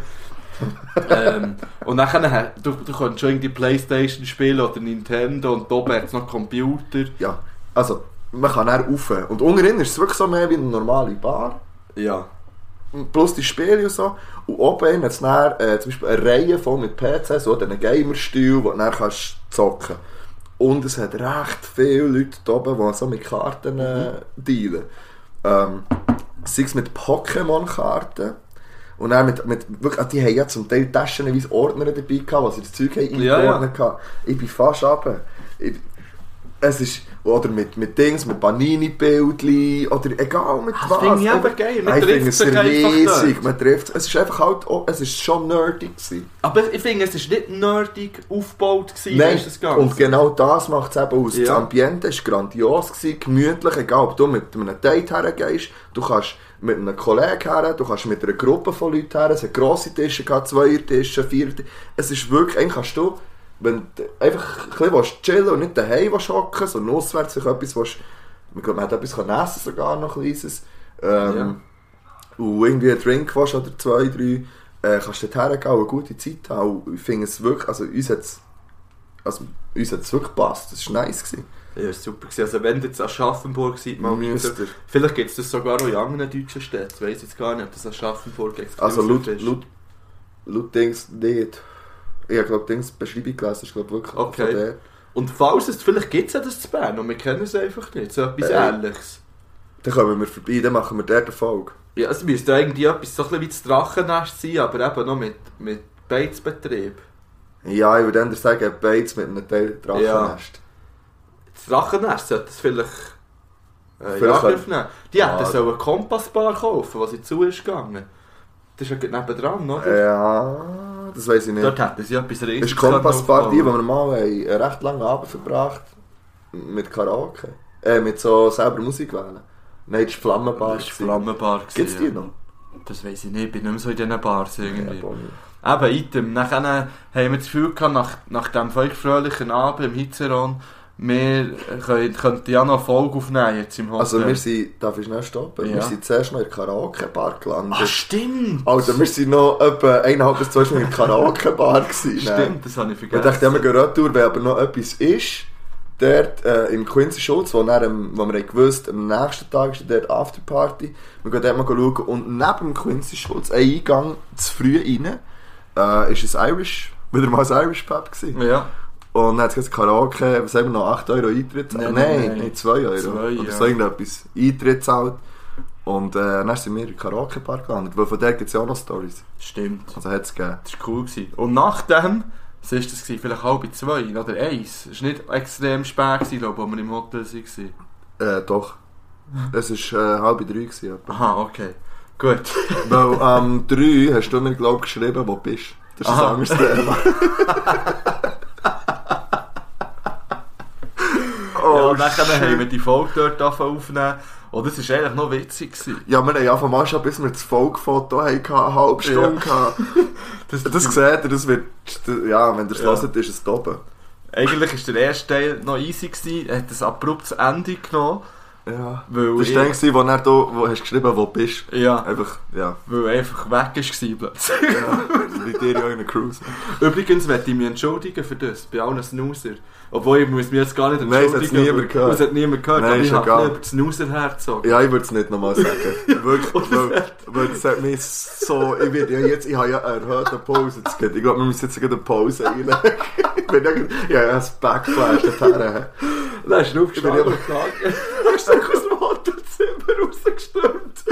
ähm, und dann, du, du kannst schon irgendwie Playstation spielen oder Nintendo und oben hat es noch Computer. Ja, also, man kann dann rauf. Und unten ist es wirklich so mehr wie eine normale Bar. Ja. Plus die Spiele und so. Und oben hat es dann äh, zum Beispiel eine Reihe voll mit PC, so einen Gamer-Stil, wo du dann kannst zocken Und es hat recht viele Leute da oben, die so mit Karten äh, dealen. Ähm, sei es mit Pokémon-Karten. Und dann mit, mit wirklich, ah, die haben ja zum Teil taschenweise Ordner dabei gehabt, wo sie das Zeug haben Ja, ja. eingeordnet haben. Ich bin fast runter. Ich, es ist, oder mit, mit Dings, mit Panini-Bildchen, oder egal mit Das was. finde ich Einfach- geil, man ich trifft es sich riesig, man trifft es. Ist einfach halt, auch- es ist schon nerdig gewesen. Aber ich finde, es war nicht nerdig aufgebaut, gewesen, Nein, das Ganze. und genau das macht es eben aus. Das Ja. Ambiente war grandios, gewesen, gemütlich, egal ob du mit einem Date hergehst, du kannst mit einem Kollegen her, du kannst mit einer Gruppe von Leuten her, es hat grosse Tische gehabt, Zweiertische, Vierertische. Es ist wirklich, eigentlich kannst du, wenn du einfach ein bisschen chillen und nicht daheim hocken, sondern auswärts sich etwas willst, ich glaube, man hat etwas können essen sogar noch ein kleines, ähm, und irgendwie einen Drink willst oder zwei, drei, äh, kannst du dort hergehen und eine gute Zeit haben. Und ich finde es wirklich, also uns hat es also, uns hat's wirklich gepasst, das war nice. Gewesen. Ja, super gewesen. Also wenn ihr jetzt Aschaffenburg seid, mal Müsst wieder. ihr. Vielleicht gibt es das sogar auch in anderen deutschen Städten. Ich weiß jetzt gar nicht, ob das Aschaffenburg exklusiv Also laut, ist. laut, laut Dings nicht. Ich glaube, Dings Beschreibung gelesen, ist glaube wirklich Okay. von der. Und falls es, vielleicht gibt es ja das zu Bern und wir kennen es einfach nicht. So etwas Äh. Ähnliches. Dann kommen wir vorbei, dann machen wir dort eine Folge. Ja, es müsste irgendwie etwas so ein bisschen wie das Drachennest sein, aber eben noch mit, mit Beizbetrieb. Ja, ich würde eher sagen, Bates mit einem Teil Drachennest. das Drachennest sollte es vielleicht äh, Vielleicht- Angriff nehmen. Die Ja. hätten so eine Kompassbar kaufen, was sie zu ist gegangen. Das ist ja gerade nebendran, oder? Äh, Ja, das weiß ich nicht. Dort hätten sie etwas Das riesiges ist können wo wir mal einen recht langen Abend verbracht mit Karaoke. Äh, mit so selber Musik wählen. Nein, das ist Flammenbar. Das war Flammenbar. Gibt es die ja. noch? Das weiß ich nicht, ich bin nicht mehr so in diesen Bars irgendwie. Ja. Eben, Item. Nachher haben wir das Gefühl gehabt, nach, nach dem feuchtfröhlichen Abend im Hitzeron, wir können, könnten ja noch Folge aufnehmen jetzt im Hotel. Also wir sind, darf ich schnell stoppen? Ja. Wir sind zuerst noch in der Karaoke-Bar gelandet. Ah, stimmt! Alter, wir sind noch etwa eineinhalb bis zwei Stunden in der Karaoke-Bar gewesen. Stimmt, das habe ich Ich vergessen. dachte, ja, wir gehen retour, wenn aber noch etwas ist. Dort äh, im Quincy Schulz, wo, dann, ähm, wo wir gewusst am nächsten Tag ist dort Afterparty. Wir gehen dort mal schauen. Und neben dem Quincy Schulz, ein Eingang zu früh rein, äh, ist ein Irish, wieder mal ein Irish Pub gewesen. Ja. Und dann hat es gesagt, Karaoke, was haben wir noch, 8 Euro Eintritt? Nein, Nein, nein, nein, nein. 2 Euro. Zwei, Oder ja. so irgendetwas. Eintritt zahlt. Und äh, dann sind wir in den Karaoke-Bar gelandet, weil von der gibt es ja auch noch Stories. Stimmt. Also hat es gegeben. Das war cool. Gewesen. Und nachdem, was war das? Gewesen? Vielleicht halb zwei oder eins. Es war nicht extrem spät, gewesen, glaube ich, als wir im Hotel waren. Äh, doch. Es war äh, halb drei. Gewesen. Aha, okay. Gut. Weil am 3 hast du mir, glaube ich, geschrieben, wo du bist. Das ist Aha. ein anderes Thema. ja, oh, und dann haben wir die Folge dort aufnehmen. Und das war eigentlich noch witzig. Gewesen. Ja, wir haben ja von schon, bis wir das Folgefoto hatten, eine halbe Stunde gehabt. Das, Das seht ihr, das wird, ja, wenn ihr es Ja. hört, ist es oben. Eigentlich war der erste Teil noch easy. Gewesen. Er hat ein abruptes Ende genommen. Ja. Weil Das ich- war der, wo, dann da, wo hast geschrieben wo du bist. Ja, Einfach, ja. weil er einfach weg war plötzlich. ja. Wie dir ja in einer Cruise. Übrigens möchte ich mich entschuldigen für das, bei allen Snoozer. Obwohl ich muss mich jetzt gar nicht Nein, es entschuldigen. hat's niemand gehört. Es hat niemand gehört, Nein, aber ist ich habe über die Snoozer hergezogen. Ja, ich würde es nicht nochmal sagen. Wirklich, weil, weil das hat mich so, ich bin ja jetzt, ich habe ja eine erhöhte Pause zu geben. Ich glaube, wir müssen jetzt eine Pause reinlegen. ich bin ja, ja, ja, ein Backflash dorthin. Dann ist er aufgestanden Ich bin und gesagt, hast du aus dem Hotelzimmer rausgestürmt.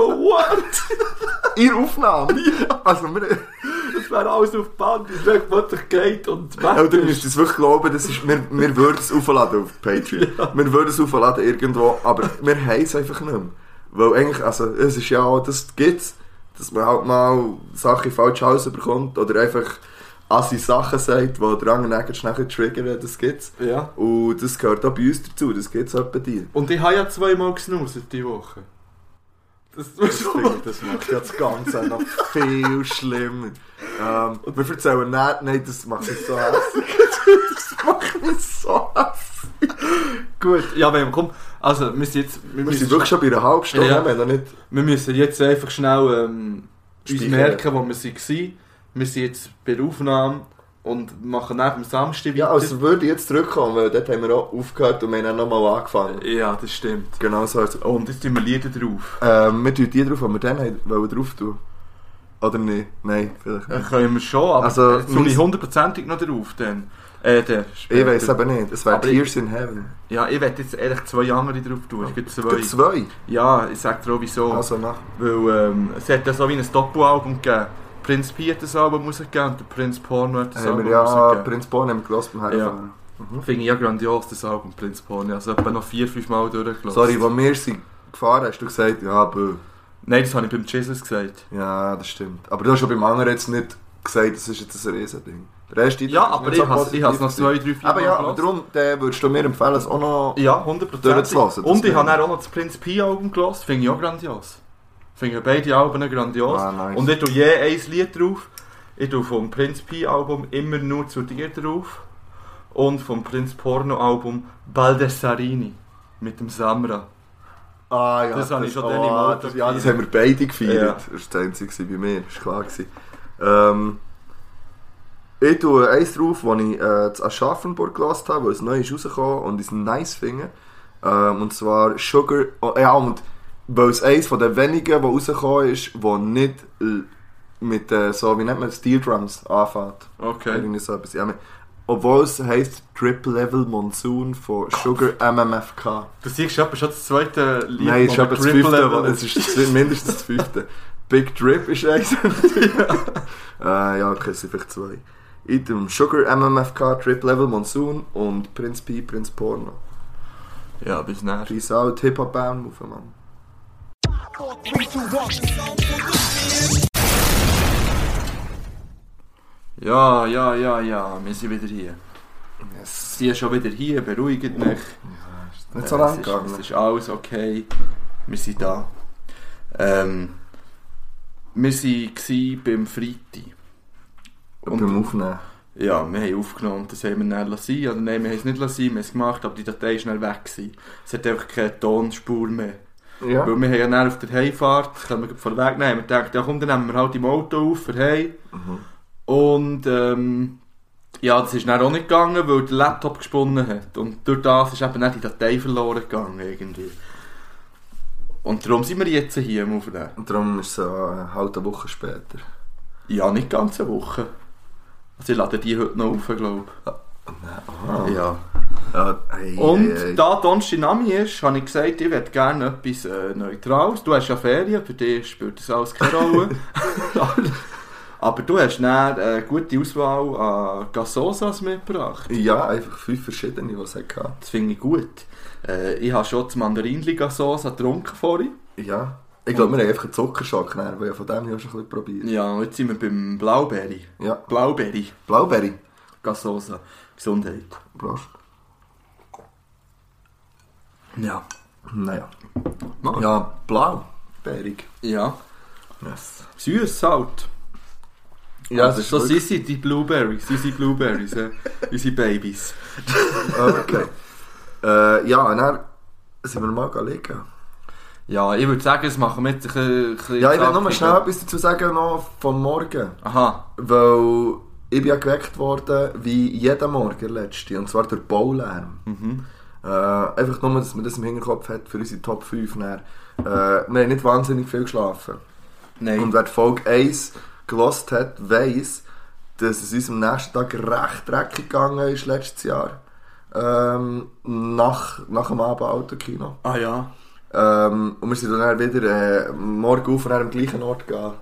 Ich so, what? In Aufnahme? Also, wir, Das wäre alles auf Band, wie es plötzlich geht und weg ist. müsst es wirklich glauben, das ist, wir, wir würden es aufladen auf Patreon. Wir würden es aufladen irgendwo, aber wir haben es einfach nicht mehr. Weil eigentlich, also, es ist ja auch, das gibt's, dass man halt mal Sachen falsch rausbekommt oder einfach assi Sachen sagt, die der andere dann schnell triggern, das gibt's. Ja. Und das gehört auch bei uns dazu, das gibt's auch bei dir. Und ich habe ja zweimal gesnooset diese Woche. Das, Das, das macht ja das Ganze noch viel schlimmer. Ähm, wir erzählen nicht, nein, das macht mich so hässlich. Das macht mich so hässlich. Gut, ja, wenn komm, also wir sind jetzt, wir Wir sind wirklich schon bei einer halben Stunde, Ja. wir noch nicht... wir müssen jetzt einfach schnell ähm, uns merken, wo wir waren. Wir sind jetzt bei der Aufnahme und machen neben dem Samstag Ja, also würde ich jetzt zurückkommen, weil dort haben wir auch aufgehört und wir haben dann nochmal angefangen. ja, das stimmt. Genau so. Also, Und jetzt tun wir Lieder drauf. ähm, wir tun die drauf, die wir dann haben, wollen drauf tun. Oder nicht? Nein, vielleicht Dann nicht. können wir schon, aber Also, jetzt tue ich hundertprozentig noch drauf. Dann. Äh, der Ich weiß aber nicht. Es wäre Tears in Heaven. Ja, ich werde jetzt ehrlich zwei andere drauf tun. Ich gebe zwei. Gibt zwei? Ja, ich sage dir auch wieso. Also nach. Weil ähm, es hat ja so wie ein Doppelalbum gegeben. Prinz Pi hat das Album rausgegeben und der Prinz Porno hat das Album wir ja rausgegeben. Prinz Born haben wir gelassen beim Herfahren. Mhm. Finde ich ja grandios, das Album Prinz Porno. Also etwa noch vier, fünf Mal durchgelassen. Sorry, als wir sind gefahren hast du gesagt, ja, bö. Nein, das habe ich beim Jesus gesagt. Ja, das stimmt. Aber du hast schon beim anderen jetzt nicht gesagt, das ist jetzt ein Riesending. Der Rest Ja, aber ich habe es noch zwei, drei, vier Aber ja, aber darum den würdest du mir empfehlen, es auch noch... Ja, 100%. durchzulassen, Und ich habe auch noch das Prinz Pi Album gehört. Finde ich auch grandios. Finde beide Alben grandios. Ah, nice. Und ich tue je ein Lied drauf. Ich tue vom Prinz Pi Album immer nur zu dir drauf. Und vom Prinz Porno Album Baldessarini. Mit dem Samra. Ah ja, Das habe ich schon oh, das, Ja, das haben wir beide gefeiert. Ja. Das war das Einzige bei mir, das war klar. Ähm, ich tue eins drauf, das ich äh, zu Aschaffenburg gelassen habe, weil es neu ist rausgekommen und ich es nice finde. Ähm, und zwar Sugar... Oh, ja, und weil es eins von den wenigen, das rausgekommen ist, das nicht mit äh, so, wie nennt man Steel Drums anfängt. Okay. Irgendwie so etwas. Ja, obwohl es heisst Triple Level Monsoon von Sugar MMFK. Du siehst etwa schon das zweite Lied. Nein, es ist wo das fünfte, Level- es ist mindestens das fünfte. Big Drip ist eins. äh, ja, okay, es sind vielleicht zwei. Item Sugar MMFK, Trip Level Monsoon und Prince P, Prince Porno. Ja, bis näher. Peace out, Hip-Hop Band, auf Mann. Ja, ja, ja, ja, wir sind wieder hier. Yes. Sie sind schon wieder hier, beruhigt mich. Nicht so Äh, lang ist, gegangen. es ist alles okay. Wir sind da. Ähm, wir waren beim Freitag. Und beim Aufnehmen. Ja, wir haben aufgenommen und das haben wir dann lassen. Oder nein, wir haben es nicht lassen, wir haben es gemacht, aber die Datei ist schnell weg. Gewesen. Es hat einfach keine Tonspur mehr. Ja. Weil wir haben ja dann auf der Heimfahrt, das können wir gleich vorweg nehmen, wir dachten, ja komm, dann nehmen wir halt im Auto auf für heim. Mhm. Und ähm, ja, das ist dann auch nicht gegangen, weil der Laptop gesponnen hat. Und durch das ist eben nicht die Datei verloren gegangen irgendwie. Und darum sind wir jetzt hier im Aufnehmen. Und darum ist es äh, halt eine Woche später. Ja, nicht ganz eine Woche. Also ich lade die heute noch auf, glaube ich. Ja. Und hey. da Donnerstag Nami ist, habe ich gesagt, ich hätte gerne etwas äh, Neutrales. Du hast ja Ferien, für dich spielt das alles keine Rolle. Aber du hast dann eine gute Auswahl an Gassosas mitgebracht. Ja, einfach fünf verschiedene, die es hatte. Das finde ich gut. Äh, ich habe schon das Mandarinli Gassosa getrunken vorhin. Ja. Ich glaube, wir haben einfach einen Zuckerschock, ne? weil ich von dem ich schon ein bisschen probiert. Ja, und jetzt sind wir beim Blaubeere. Ja. Blaubeere Blaubeere. Gassosa. Gesundheit. Prost. Ja. Naja. Ja. Ja, blau. Bärig. Ja. Yes. Süß halt. Ja, also, es ist so sind sie, die Blueberries. Sie sind Blueberries, äh, unsere Babys. Okay. äh, ja, dann sind wir mal liegen. Ja, ich würde sagen, das machen wir jetzt ein bisschen... ein bisschen Ja, ich will nur schnell etwas dazu sagen noch vom Morgen. Aha. Weil ich bin ja geweckt worden wie jeden Morgen letzte. Und zwar durch Baulärm. Mhm. Äh, einfach nur, dass man das im Hinterkopf hat für unsere Top 5. Dann. Äh, wir haben nicht wahnsinnig viel geschlafen. Nein. Und wer die Folge 1 gelost hat, weiss, dass es uns am nächsten Tag recht dreckig gegangen ist letztes Jahr. Ähm, nach, nach dem Abend Autokino. ah ja. Ähm, und wir sind dann wieder äh, morgen auf und dann am gleichen Ort gehen,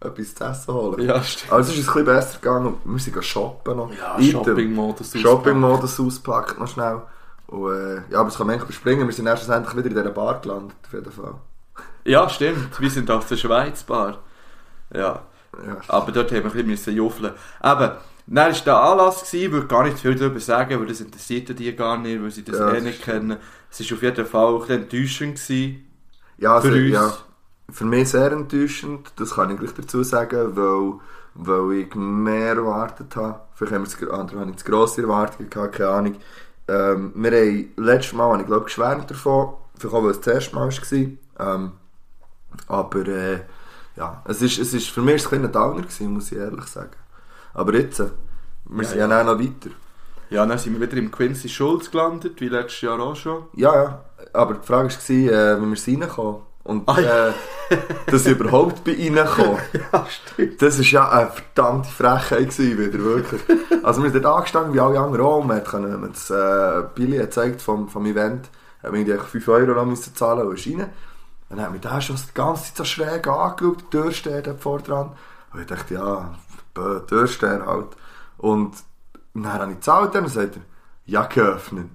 etwas zu essen holen. Ja, stimmt. Also es ist ein bisschen besser gegangen und wir sind shoppen noch. Ja. Shopping-Modus Shopping-Modus auspackt noch schnell. Und, äh, ja, aber das kann man eigentlich überspringen. Wir sind erst endlich wieder in dieser Bar gelandet, auf jeden Fall. Ja, stimmt. Wir sind auf der Schweizbar. Ja. Ja. Aber dort haben wir ein bisschen juffeln. Aber, dann war der Anlass, gewesen, ich würde gar nicht viel darüber sagen, weil das interessiert die gar nicht, weil sie das Ja, eh nicht kennen. Es war auf jeden Fall ein bisschen enttäuschend. Gewesen. Ja, also, Für uns. ja, für mich sehr enttäuschend, das kann ich gleich dazu sagen, weil, weil ich mehr erwartet habe. Vielleicht haben wir zu, andere habe ich zu grosse Erwartungen gehabt, keine Ahnung. Ähm, wir haben, letztes Mal habe ich glaube geschwärmt davon, vielleicht auch, weil es das erste Mal war. Ähm, aber äh, ja, es ist, es ist, für mich ist es ein kleiner Downer gewesen, muss ich ehrlich sagen. Aber jetzt, äh, wir Ja, sind ja. ja, noch weiter. Ja, dann sind wir wieder im Quincy Schulz gelandet, wie letztes Jahr auch schon. Ja, ja. Aber die Frage war, äh, wie wir es reinkommen. Und Ah, ja. äh, dass ich überhaupt bei ihnen komme. Ja, stimmt. Das war ja eine verdammte Frechheit gewesen, wieder, wirklich. Also wir sind dort angestanden, wie alle anderen auch. Man hat das äh, Billy gezeigt vom, vom Event, man irgendwie 5 Euro müssen zahlen und ist rein. Dann hat mich der schon die ganze Zeit so schräg angeschaut, die Tür steht dort vor dran. Und ich dachte, ja, bö, Türsteher halt. Und dann habe ich gezahlt und dann sagt er, Jacke öffnen.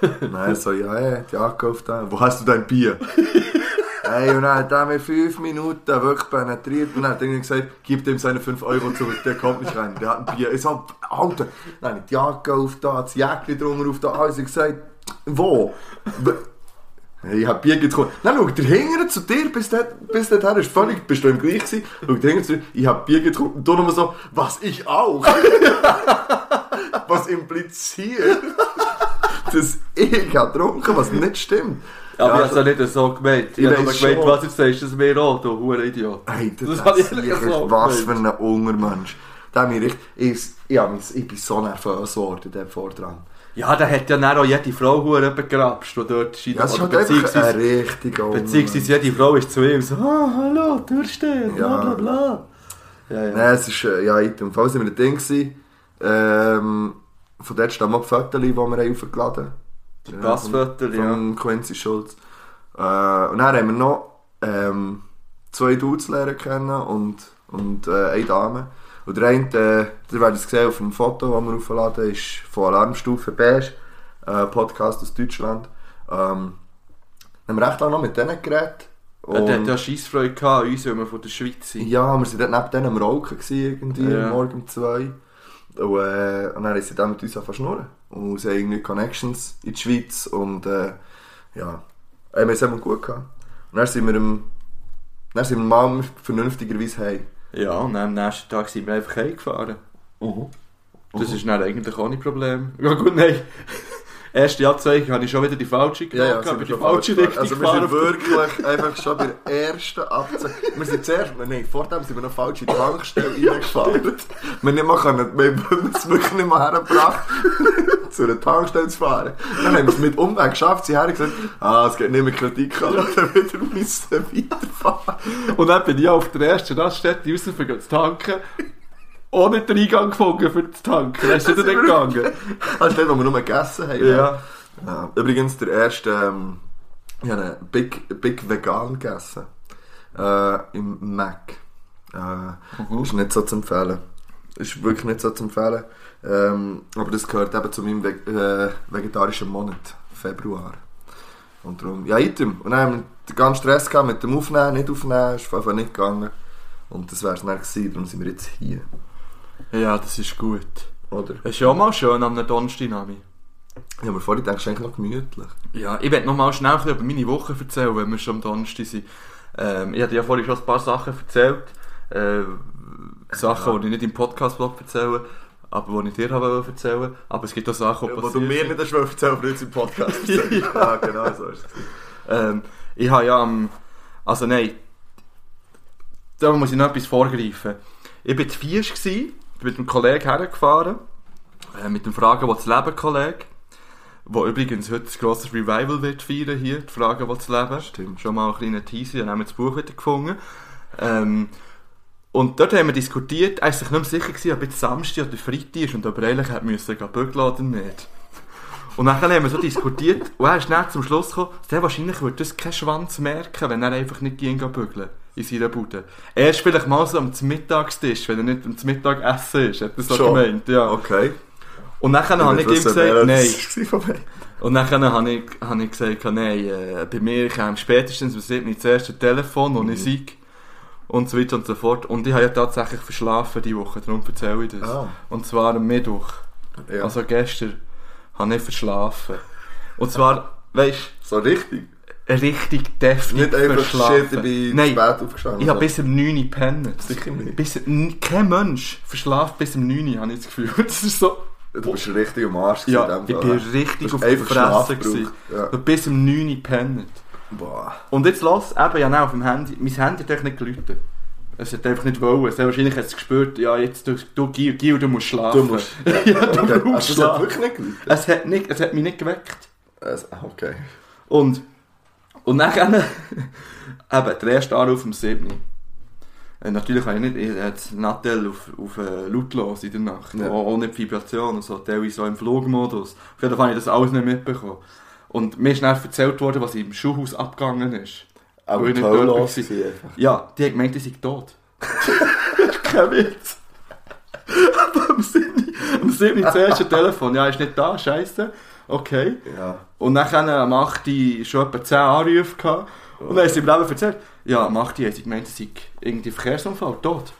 Und dann so, ja, hey, die Jacke auf da. Wo hast du dein Bier? Hey, und dann hat er mir fünf Minuten wirklich penetriert und dann hat er gesagt, gib ihm seine 5 Euro zurück, der kommt nicht rein, der hat ein Bier. Ich so, Alter, dann habe ich die Jacke auf da, das Jäckchen drunter auf da, alles. Ich gesagt, wo? Ich habe Bier getrunken. Dann schaut er hinterher zu dir, bis dort, bis ist völlig, bist du im Gleich gewesen, schaut er hinterher zu dir, ich habe Bier getrunken, und du nochmal so, was, ich auch? was impliziert, dass ich getrunken, was nicht stimmt. Aber Ja, ich habe es ja nicht so gemeint. Ich Ich habe gemeint, schon. was jetzt sagst, das mir auch, du hure Idiot. Hey, das, Das das hab ich ehrlich so was für ein Ungermensch. Der hat mich richtig, ich, ich, ich bin so nervös geworden, der Vordran. Ja, da hat ja dann auch jede Frau hure begrapscht, die dort steht. Ja, es ist halt beziehungsweise, ein richtiger beziehungsweise jede Frau ist zu ihm so, ah, hallo, Türsteher, bla bla bla. Ja, ja. Nein, es ist, äh, ja, Item. Falls wir ein Ding gewesen, ähm, von dort stehen mal die Fotos, die wir aufgeladen haben. Passfotos, ja. Von Quincy Schulz. Äh, und dann haben wir noch ähm, zwei Dudes lernen kennen und, und äh, eine Dame. Und der eine, äh, ihr werdet es sehen auf dem Foto, das wir aufladen, ist von Alarmstufe Beige, äh, Podcast aus Deutschland. Ähm, haben wir recht lange noch mit denen geredet. Und der hat ja Scheissfreude gehabt an uns, weil wir von der Schweiz sind. Ja, wir waren dort neben denen am Rauchen, gewesen, irgendwie, Ja. morgen um zwei. Und, äh, und dann ist sie dann mit uns angefangen zu schnurren. Und sie haben irgendwie Connections in die Schweiz und äh, ja, wir haben es immer gut gehabt. Und dann sind wir, im, dann sind wir mal vernünftigerweise heim. Ja, und dann am nächsten Tag sind wir einfach heimgefahren. Das ist dann eigentlich auch nicht Problem. Ja gut, nein. Erste Anzeige habe ich schon wieder die falsche Ja, ja, sind aber die falsche falsch Richtung Also wir sind wirklich einfach schon bei der ersten Abzeit. Wir sind zuerst, nein, vor dem sind wir noch falsch in die Tankstelle reingefahren. wir haben es wirklich nicht mal hergebracht, zu einer Tankstelle zu fahren. Dann haben wir es mit Umweg geschafft, sie haben gesagt, ah, es geht nicht mehr Kritik dann wieder müssen weiterfahren. Und dann bin ich auf der ersten Raststätte raus, um zu tanken. Ohne den Eingang gefunden für das Tanken. Dann ist nicht gegangen. Also dort, wo wir nur gegessen haben. Ja. Ja, übrigens der erste, ähm, ich habe einen Big, Big Vegan gegessen. Äh, Im Mac. Äh, Ist nicht so zu empfehlen. Ist wirklich nicht so zu empfehlen. Ähm, aber das gehört eben zu meinem Ve äh, vegetarischen Monat, Februar. Und darum, ja, item. Und dann haben wir den ganzen Stress gehabt mit dem Aufnehmen, nicht aufnehmen, ist einfach nicht gegangen. Und das wäre es dann gewesen, darum sind wir jetzt hier. Ja, das ist gut. Oder? Es ist ja auch mal schön am Donnerstag, Nami. Ja, aber vorhin denkst du eigentlich noch gemütlich. Ja, ich werde noch mal schnell über meine Woche erzählen, wenn wir schon am Donnerstag sind. Ähm, ich hatte ja vorhin schon ein paar Sachen erzählt. Äh, Sachen, die ich nicht im Podcast-Blog erzählen, aber die ich dir habe erzählen Aber es gibt auch Sachen, die Ja, wo du mir nicht hast erzählen, aber im Podcast ja. genau so ist es. Ähm, ich habe ja am. Also nein. Da muss ich noch etwas vorgreifen. Ich war gsi, bin mit einem Kollegen hergefahren. Äh, mit dem Fragen, was das Leben, Kollege. Wo übrigens heute ein grosses Revival wird feiern hier, die Fragen, was das Leben. Stimmt. Schon mal ein kleiner Teaser, dann haben wir das Buch wieder gefunden. Ähm, und dort haben wir diskutiert, er war sich nicht mehr sicher, gewesen, ob jetzt Samstag oder Freitag ist und ob er eigentlich hätte müssen bügeln oder nicht. Und dann haben wir so diskutiert und er ist dann zum Schluss gekommen, der wahrscheinlich würde das keinen Schwanz merken, wenn er einfach nicht gehen bügeln in seiner Bude. Er ist vielleicht mal so am Mittagstisch, wenn er nicht am Mittagessen ist, hat er so Schon? gemeint, ja. Okay. Und dann habe ich ihm gesagt, nein. Und dann habe ich, habe ich gesagt, nein, äh, bei mir kam spätestens um 7 Uhr das erste Telefon und ich Mhm. sieg. Und so weiter und so fort. Und ich habe ja tatsächlich verschlafen die Woche, darum erzähle ich das. Ah. Und zwar am Mittwoch. Ja. Also gestern habe ich verschlafen. Und zwar, weißt so richtig. du, richtig deftig Nicht einfach verschlafen. shit, ich bin Nein, spät aufgestanden. ich habe bis um 9 Uhr gepennt. Sicher nicht. Bis, kein Mensch verschlaft bis um 9 Uhr, habe ich das Gefühl. Das ist so... Du bist richtig am Arsch Ja, ich bin richtig Du auf einfach Fresse. Ja. Bis um 9 Uhr gepennt. Boah. Und jetzt los, eben ja auch auf dem Handy, mein Handy hat einfach nicht geläutet. Es hat einfach nicht wollen. Es hat wahrscheinlich hat es gespürt, ja jetzt, du, du Gil, Gil, du musst schlafen. Du musst. ja, du Okay. brauchst Also, das hat Schlaf. wirklich nicht gelitten. Es hat, nicht, es hat mich nicht geweckt. Also, okay. Und, und dann, eben, der erste Anruf um 7 Uhr. Äh, natürlich habe ich nicht, ich hatte Nattel auf, auf äh, lautlos in der Nacht, Ja. nicht Vibration und so, teilweise so im Flugmodus. Auf jeden Fall habe ich das alles nicht mitbekommen. Und mir ist dann erzählt worden, was im Schuhhaus abgegangen ist. Aber Weil ich nicht dort war. Ja, die hat gemeint, ich sei tot. Kein Witz. Aber am 7. am 7. das erste Telefon. Ja, ist nicht da, scheiße. Okay. Ja. Und dann am 8. schon etwa 10 Anrufe gehabt. Und dann hat sie mir eben erzählt, ja, am 8. hat sie gemeint, sie sei irgendwie Verkehrsunfall, tot.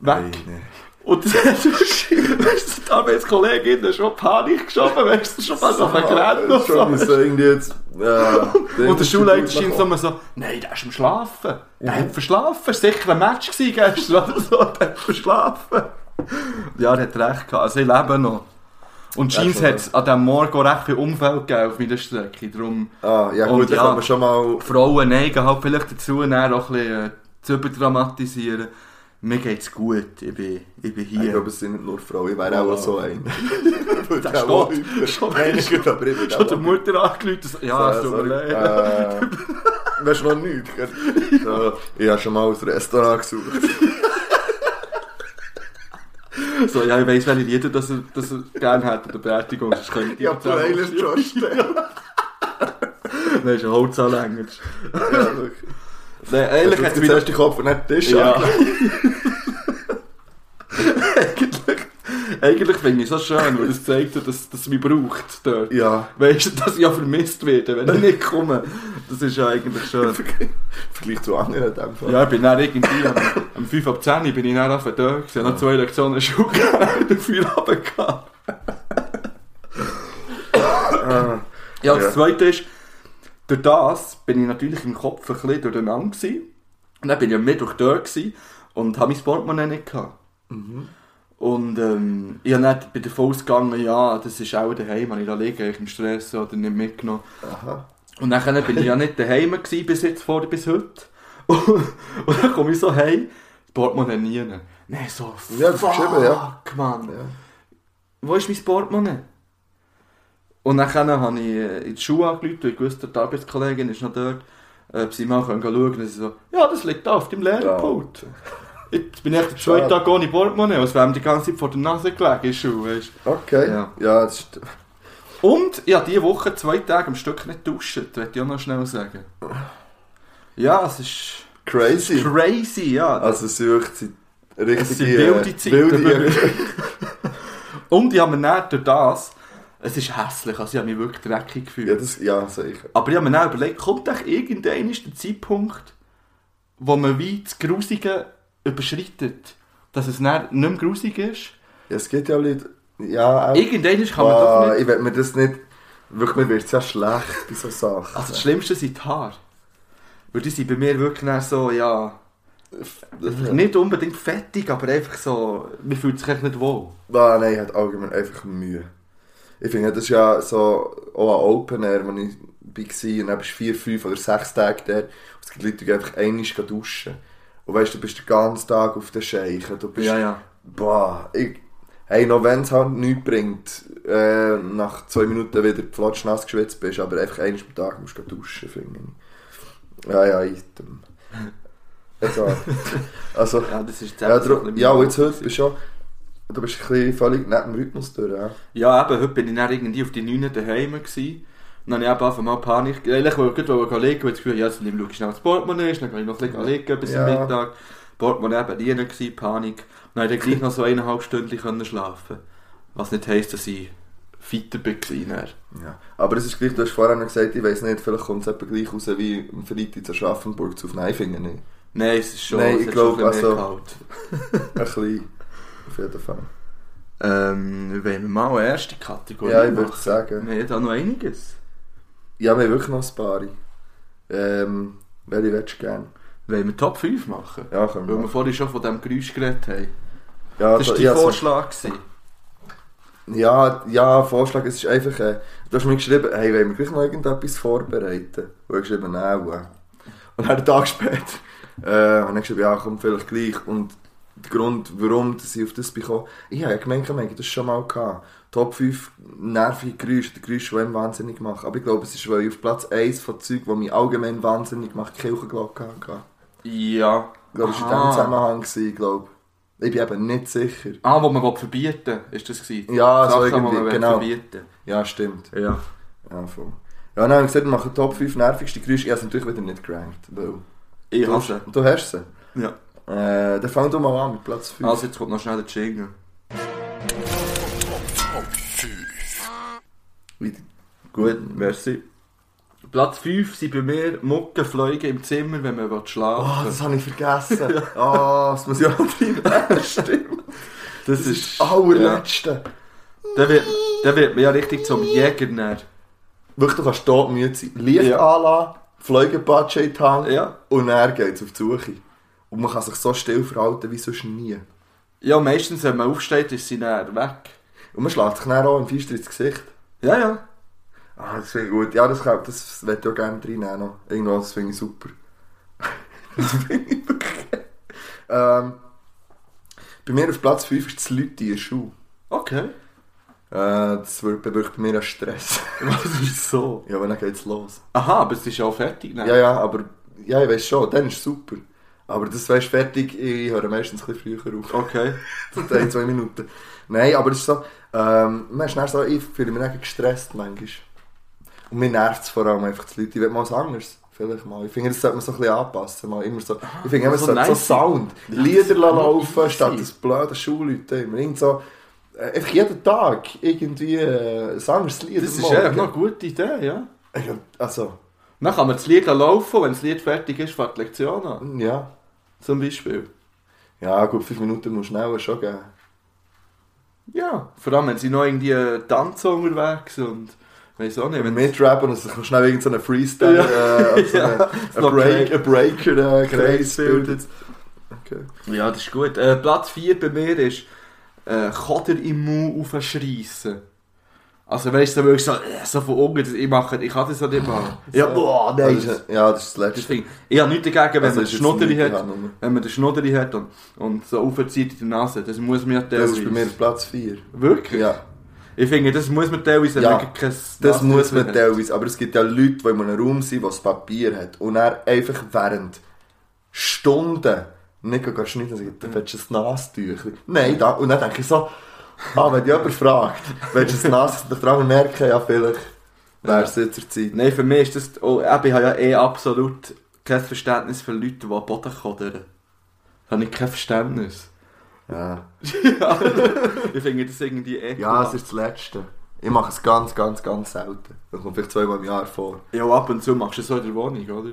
Weg. Nein, nein. Und weißt du, die Arbeitskollegin hat schon Panik geschoben, weißt du, schon fast auf den Geräten und Schon so. irgendwie jetzt... Ja, Und der Schulleiter scheint so immer so, nein, der ist am Schlafen. Der hat verschlafen. Es war sicher ein Match gewesen gestern oder so. Der hat verschlafen. Ja, er hat recht gehabt. Also ich lebe noch. Und Ja, schon, hat es an diesem Morgen auch recht viel Umfeld gegeben auf meiner Strecke. Darum, Ah, ja gut, dann ja. kann man schon mal... Frauen neigen halt vielleicht dazu, dann auch ein bisschen äh, zu überdramatisieren. Mir geht's gut. Ich bin, ich bin Ich hier. glaube, es sind nicht nur Frauen, ich wäre auch Oh. so ein. Das Der steht. Leute- Schon- Nein, nicht gut, aber ich Schon der auch- Mutter so, Ja, So, tut mir leid. Äh, Weißt du noch nichts? So, ich habe schon mal ein Restaurant gesucht. So, ja, ich weiss, welche Lieder das er, das er gerne hat an der Beerdigung. sonst könnte ich Ich habe Playlist schon stehen. Nein, ist ein Holzanhänger. Ja, wirklich. Nein, ehrlich Jetzt hast du den Kopf nicht Tisch Ja. angelegt. Eigentlich finde ich es so schön, weil es zeigt, dass, dass es mich braucht dort. Ja. Weißt du, dass ich ja vermisst werde, wenn ich nicht komme. Das ist ja eigentlich schön. Vergleich zu anderen in dem Fall. Ja, ich bin dann irgendwie am, am 5 ab 10 bin ich dann auf der Tag. Ich habe noch zwei Lektionen Schule gegeben, dafür runtergegangen. Ah, Ja, das. Zweite ist, durch das bin ich natürlich im Kopf ein bisschen durcheinander gewesen. Und dann bin ich am Mittwoch dort gewesen und habe mein Portemonnaie nicht gehabt. Und ähm, ich habe nicht bei davon ausgegangen, ja, das ist auch daheim, habe ich da liegen, ich im Stress oder nicht mitgenommen. aha. Und dann bin ich ja nicht daheim gewesen, bis jetzt vor, bis heute. Und, und dann komme ich so heim, Portemonnaie nie. Nein, so, Ja, geschrieben, ja. fuck, Mann. Ja. Wo ist mein Portemonnaie? Und dann habe ich äh, in die Schule angerufen, weil ich wusste, die Arbeitskollegin ist noch dort, ob sie mal schauen können. Und sie so, ja, das liegt da auf dem Lehrerpult. Jetzt bin ich echt zwei Schade. Tage ohne Portemonnaie, wäre mir die ganze Zeit vor der Nase gelegen in weißt Okay. Ja. Ja, das ist... Und ich habe diese Woche zwei Tage am Stück nicht duschen, das möchte ich auch noch schnell sagen. Ja, es ist Crazy. crazy, ja. Also es sind wirklich richtige... Es sind wilde Zeiten. wilde- Und ich habe mir dann durch das, es ist hässlich, also ich habe mich wirklich dreckig gefühlt. ja, das... Ja, sicher. Aber ich habe mir dann überlegt, kommt doch irgendein ist der Zeitpunkt, wo man wie das Grusige überschreitet, dass es dann nicht mehr grusig ist? Ja, es geht ja Leute... Ja, auch... Irgendein kann man doch nicht... Ich will mir das nicht... Wirklich, mir wird es ja schlecht bei so Sachen. Also das Schlimmste sind die Haare. Weil die sind bei mir wirklich dann so, ja... Nicht unbedingt fettig, aber einfach so... Man fühlt sich echt nicht wohl. Ah, nein, ich hatte allgemein einfach Mühe. Ich finde, das ist ja so auch ein Open Air, wo ich war und dann bist du vier, fünf oder sechs Tage da und es gibt Leute, die einfach einmal duschen. Und weißt du, du bist den ganzen Tag auf den Scheichen. Du bist, Ja, ja. Boah, ich, hey, noch wenn es halt nichts bringt, äh, nach zwei Minuten wieder flotschnass geschwitzt bist, aber einfach einmal am Tag musst du duschen, finde ich. Ja, ja, item. Also, also Ja, das ist ja, drum, ja, und jetzt heute bist du schon, du bist ein bisschen völlig neben dem Rhythmus durch, ja. Ja, eben, heute bin ich dann irgendwie auf die 9 daheim gewesen. Und dann habe ich einfach mal Panik. Eigentlich wollte ich gerade liegen, weil ich das Gefühl ja, jetzt schaue ich schnell das Portemonnaie, dann kann ich noch ein liegen bis Ja. zum Mittag. Portemonnaie eben gewesen, Panik. Und dann konnte ich gleich noch so eineinhalb Stunden schlafen. Was nicht heisst, dass ich fitter war. dann. ja. Aber es ist gleich, du hast vorher noch gesagt, ich weiss nicht, vielleicht kommt es etwa gleich raus wie am Freitag zu Aschaffenburg zu Neifingen nicht. Nein, es ist schon, Nein, ich hat glaub, schon ein bisschen mehr also- kalt. Ein bisschen, auf jeden Fall. Ähm, wollen wir mal eine erste Kategorie Ja, ich würde sagen. Wir haben da noch einiges. Ja, wir haben wirklich noch ein paar. Ähm, welche willst du gerne? Wollen wir Top 5 machen? Ja, können wir Weil wir machen. vorhin schon von diesem Geräusch geredet haben. Ja, Das war da- dein ja, so- Vorschlag. gewesen. Ja, ja, Vorschlag, es ist einfach, äh, du hast mir geschrieben, hey, wollen wir gleich noch irgendetwas vorbereiten? Und ich geschrieben, nein, äh. Und dann einen Tag später, äh, habe ich geschrieben, ja, komm, vielleicht gleich. Und der Grund, warum dass ich auf das bekomme, ich habe ja gemeint, ich habe das schon mal gehabt. Top 5 nervige Geräusche, die Geräusche, die einem wahnsinnig machen. Aber ich glaube, es ist, weil ich auf Platz 1 von Zeug, die mich allgemein wahnsinnig macht, Kirchenglocke hatte. Ja. Ich glaube, das war in diesem Zusammenhang, gewesen, ich glaube. Ich bin eben nicht sicher. Ah, wo man verbieten ist das gewesen? Ja, so Sachen, die irgendwie, genau. verbieten Ja, stimmt. Ja. Ja, voll. Ja, habe ich gesagt, wir machen Top 5 nervigste Geräusche. Ich habe es natürlich wieder nicht gerankt. Weil Ich hasse. du hast sie. Ja. Äh, dann fang du mal an mit Platz 5. Also jetzt kommt noch schnell der Jingle. Gut, merci. Platz 5 sind bei mir Muckenfliegen im Zimmer, wenn man will Oh, schlafen das habe ich vergessen. oh, das muss ich auch reinnehmen. Stimmt. Das, Das ist das allerletzte. Da wird, da wird man ja richtig zum Jäger näher. Wirklich, du kannst dort müde sein. Licht Ja. anlassen, die Hand Ja. und dann geht es auf die Suche. Und man kann sich so still verhalten wie sonst nie. Ja, meistens, wenn man aufsteht, ist sie näher weg. Und man schlägt sich dann auch im Feister ins Gesicht. Ja, ja. Ah, das finde ich gut. Ja, das, kann, das würde ich auch gerne reinnehmen. Irgendwas das finde ich super. das finde ich wirklich. Ähm, bei mir auf Platz 5 ist das Leute in der Schule. Okay. Äh, das wird bewirkt bei mir einen Stress. Was ist so? ja, aber dann geht's los. Aha, aber es ist auch fertig. Ne? Ja, ja, aber ja, ich weiß schon, dann ist es super. Aber das weißt fertig, ich höre meistens ein bisschen früher auf. Okay. So ein, zwei Minuten. Nein, aber es ist so, ähm, man ist so, ich fühle mich dann gestresst manchmal. Und mir nervt es vor allem einfach die Leute, ich will mal was anderes. Vielleicht mal. Ich finde, das sollte man so ein bisschen anpassen. Mal immer so, ich finde, immer so so, so nice. Sound. Ja, Lieder laufen, statt das blöde Schulleute. Immer irgend so, Äh, Einfach jeden Tag irgendwie äh, ein anderes Lied. Das ist eigentlich noch eine gute Idee, ja. Ja, Also, Dann kann man das Lied laufen, wenn das Lied fertig ist, fängt die Lektion an. ja. Zum Beispiel. Ja, gut, fünf Minuten muss schneller schon geben. Ja. Vor allem, wenn sie noch irgendwie tanzen unterwegs und... Weiss auch nicht, Wenn wenn... wir mitrappen und sich schnell irgend so einen Freestyle, Ja. äh, so Ja. einen, Break, Break- einen Breaker, äh, bildet. Okay. Ja, das ist gut. Äh, Platz 4 bei mir ist äh, Koder im Mund aufschreissen. Also weißt du, wirklich so, so von unten, das ich mache, ich kann das auch nicht machen. Ja, boah, nein. Das ist, ja, das ist das Das Letzte. Ding. Ich habe nichts dagegen, wenn Also man den Schnudderi hat, ja, nur- wenn man den Schnudderi hat und, und so aufzieht in die Nase, das muss man ja Das teilweise. ist bei mir Platz 4. Wirklich? Ja, Ich finde, das muss man teilweise, Ja, kein das Nasentuch muss man hat. teilweise. Aber es gibt ja Leute, die in einem Raum sind, die das Papier hat und er einfach während Stunden nicht schneiden sagen, du willst du ein Nasentüchchen? Nein, da. Und dann denke ich so, ah, wenn jemand fragt, willst du ein Nasentüchchen? Dann merken, ja, vielleicht wäre es jetzt zur Zeit. Nein, für mich ist das, oh, ich habe ja eh absolut kein Verständnis für Leute, die am Boden kodern. Habe ich kein Verständnis. Ja. ja, ich finde das irgendwie eh ja, es ist das Letzte. Ich mache es ganz, ganz, ganz selten. Das kommt vielleicht zweimal im Jahr vor. Ja, ab und zu machst du es so in der Wohnung, oder?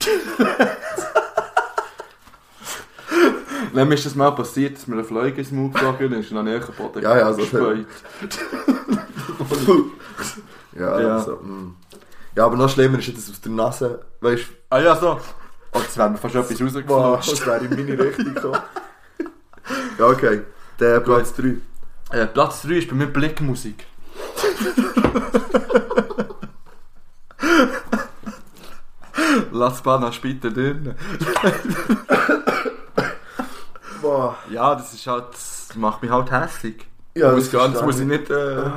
Wenn mir ist das mal passiert, dass mir ein Fliege ins Mund geflogen ist und dann einen Boden Ja, ja, so- gespäut. Ja, Ja. Also, mm. ja, aber noch schlimmer ist, dass aus der Nase, weißt Ah ja, so. Oh, jetzt wäre mir fast etwas du, rausgeflogen. das wäre in meine Richtung gekommen. ja, okay. Der Platz 3. Äh, Platz 3 ist bei mir Blickmusik. Lass Bana später drin. Boah. Ja, das ist halt, das macht mich halt hässig. Ja, das ganz verstehe muss ich ich. nicht äh,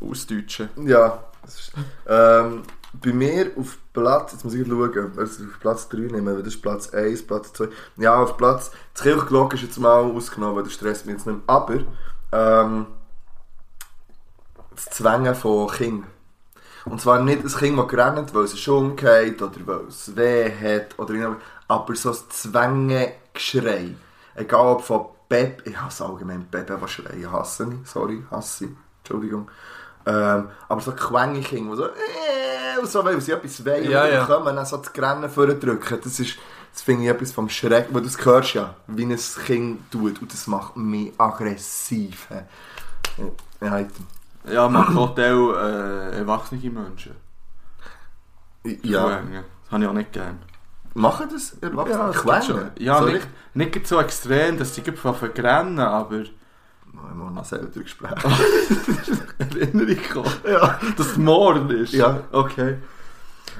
ausdeutschen. Ja. das ist- Ähm, bei mir auf Platz, jetzt muss ich schauen, also auf Platz 3 nehmen, weil das ist Platz 1, Platz 2. Ja, auf Platz, das Kirchglock ist jetzt mal ausgenommen, weil der stresst mich jetzt nicht mehr. Aber, ähm, das Zwängen von Kindern. Und zwar nicht ein Kind, das gerannt, weil es ist umgeht oder weil es weh hat, oder aber so ein Zwängegeschrei. Egal ob von Beb, ich hasse allgemein Bebe, was schreien, hasse ich, sorry, hasse ich, Entschuldigung. Ähm, aber so quengige Kinder, die so, äh, und so, weil sie etwas wollen, Ja, und ja. kommen, dann so das Rennen vordrücken, das ist, das finde ich etwas vom Schreck, weil das hörst ja, wie ein Kind tut, und das macht mich aggressiv. hä. Ja, Ja, macht Hotel äh, erwachsene Menschen. ja. Das habe ich auch nicht gern. Machen das Erwachsene? das Quengen? gibt schon. Ja, so nicht, richtig- nicht so extrem, dass sie von rennen, aber ich muss noch selber Gespräch. Erinnerung kommen. Ja. Dass es morgen ist. Ja. Okay.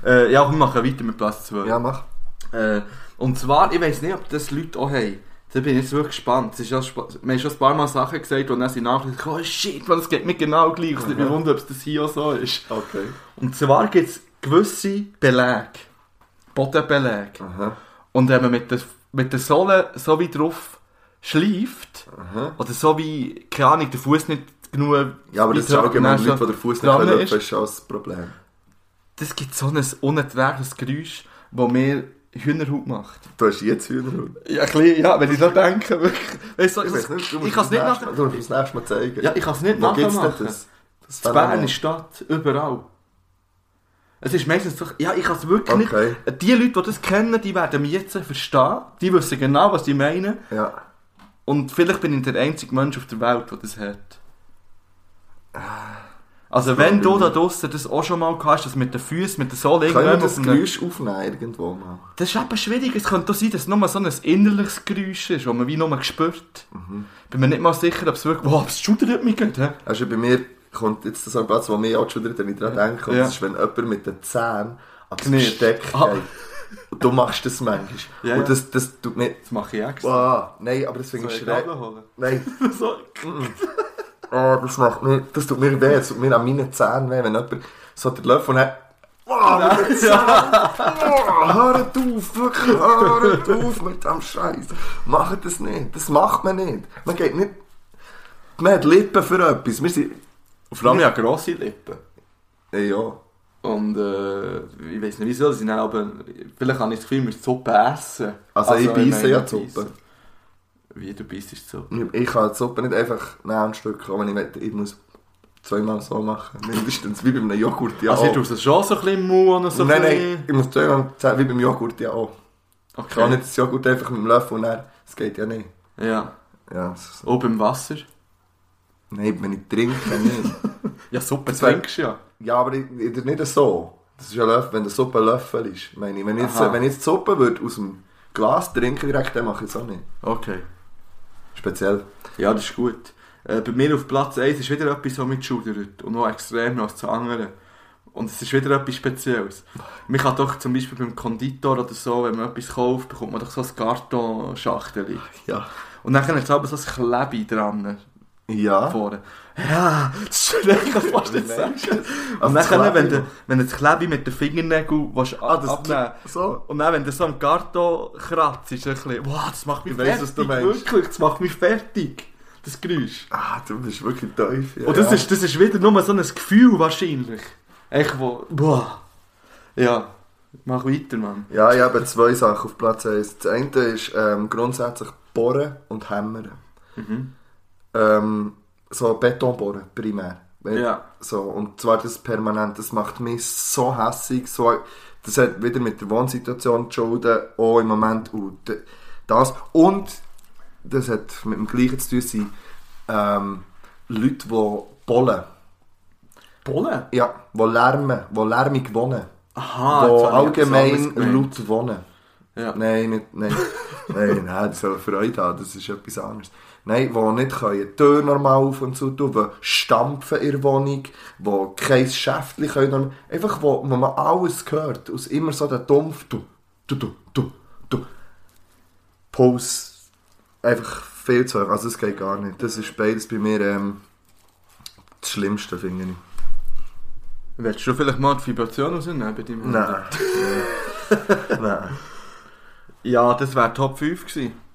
Äh, ja, wir machen weiter mit Platz 2. ja, mach. Äh, und zwar, ich weiß nicht, ob das Leute auch haben. Da bin ich jetzt wirklich gespannt. Es ist ja, wir haben schon ein paar Mal Sachen gesagt und dann sind gesagt, oh shit, man, das geht mir genau gleich. Es nimmt mich wunder, ob es das hier auch so ist. Okay. Und zwar gibt es gewisse Belege. Bodenbelege. Aha. Und wenn man mit der, mit der Sohle so wie drauf schleift, Aha. oder so wie, keine Ahnung, der Fuß nicht genug... Ja, aber das ist allgemein Leute, die den Fuß nicht können, ist. das ist schon das Problem. Das gibt so ein unerträgliches Geräusch, das mir Hühnerhaut macht. Du hast jetzt Hühnerhund. Ja, ein bisschen, ja, wenn ich so denke, wirklich. Weißt du, Ich weiß nicht, du ich musst kann es nicht nach... Mal- Du musst das nächste Mal zeigen. Ja, ich kann es nicht Wo gibt's denn nachmachen. das? Das Bern ist Stadt, überall. Es ist meistens so, ja, ich kann es wirklich Okay. nicht. Die Leute, die das kennen, die werden mich jetzt verstehen. Die wissen genau, was ich meine. Ja. Und vielleicht bin ich der einzige Mensch auf der Welt, der das hat. Also Das wenn du da ich draussen das auch schon mal hast, das mit den Füßen, mit der Sohle Können wir das Geräusch aufnehmen irgendwo mal? Das ist eben schwierig. Es könnte auch sein, dass es nur so ein innerliches Geräusch ist, das man wie nur spürt. Mhm. Bin mir nicht mal sicher, ob es wirklich... Wow, es schudert mich gerade. hä? Also bei mir kommt jetzt so ein Platz, wo mir auch schon wieder daran denke. Und Ja. das ist, wenn jemand mit den Zähnen an das. Besteck Ah. geht. Und du machst das manchmal. Ja, und ja. das, das tut mir... Das mache ich extra. Wow, nein, aber das finde ich schräg. Nein, so. oh, das macht mir... Das tut mir weh. Das tut mir an meinen Zähnen weh, wenn jemand so den Löffel hat... Wow, mit den Zähnen! Oh, hört auf, wirklich, hört auf mit dem Scheiß. Macht das nicht. Das macht man nicht. Man geht nicht... Man hat Lippen für etwas. Wir sind... Vor allem, ich habe grosse Lippen. Ja, ja. Und äh, ich weiß nicht wieso, sie nehmen aber... Vielleicht habe ich das Gefühl, wir Suppe essen. Also, ich meine, beiße ja die. Suppe. Wie du bist, ist so. Ich kann die Suppe nicht einfach nehmen und Stück, aber ich, will, ich muss zweimal so machen. Mindestens wie bei einem Joghurt ja also, du tust es schon so ein bisschen Mund und so nein, ein nein, ich muss zweimal wie beim Joghurt ja auch. Okay. Ich kann nicht das Joghurt einfach mit dem Löffel und dann, das geht ja nicht. Ja. Ja, so. Auch beim Wasser? Nein, wenn ich trinke, nicht. Ja, Suppe Das trinkst du ja. Ja, aber ich, ich, nicht so. Das ist ja Löffel, wenn der Suppe ein Löffel ist. Meine ich. Wenn, ich jetzt, Aha. wenn ich jetzt Suppe würde aus dem Glas trinken direkt, dann mache ich es auch nicht. Okay. Speziell. Ja, das ist gut. Äh, bei mir auf Platz 1 ist wieder etwas, was mich schudert. Und noch extrem als zu anderen. Und es ist wieder etwas Spezielles. Man kann doch zum Beispiel beim Konditor oder so, wenn man etwas kauft, bekommt man doch so ein Kartonschachtel. Ja. Und dann hat es aber so ein Klebe dran. Ja. Vorne. Ja, das ist ich kann fast nicht sagen. Und Also dann, wenn du, wenn du das Klebe mit den Fingernägeln willst, Ah, das abnehmen so. Und dann, wenn du so am Karton kratzt, ist es ein bisschen, wow, das macht mich Ich weiss, was fertig. du meinst. Wirklich, das macht mich fertig. Das Geräusch. Ah, du bist wirklich tief. Ja, Und das, ja. ist, das ist wieder nur so ein Gefühl wahrscheinlich. Echt wo, boah. Ja, mach weiter, Mann. Ja, ich habe zwei Sachen auf Platz 1. Das eine ist ähm, grundsätzlich Bohren und Hämmern. Mhm. Ähm, so Beton bohren, primär. Ja. So, und zwar das permanent. Das macht mich so hässig. So, das hat wieder mit der Wohnsituation zu schulden, auch im Moment. Und d- das. Und das hat mit dem Gleichen zu tun, sind ähm, Leute, die bollen. Bollen? Ja, die lärmen, die lärmig wohnen. Aha, die allgemein laut wohnen. Ja. Nein, nicht, nein. nein, nein, das soll Freude haben, das ist etwas anderes. Nein, die nicht können, die Tür normal auf und zu tun, die stampfen in der Wohnung, die kein Schäftchen können, einfach wo, wo man alles hört, aus immer so der Dumpf, du, du, du, du, du. Puls, einfach viel zu hoch, also das geht gar nicht. Das ist beides bei mir ähm, das Schlimmste, finde ich. Willst du vielleicht mal die Vibration rausnehmen bei deinem Nein. Handy? nein. Ja, das wäre Top 5 gewesen.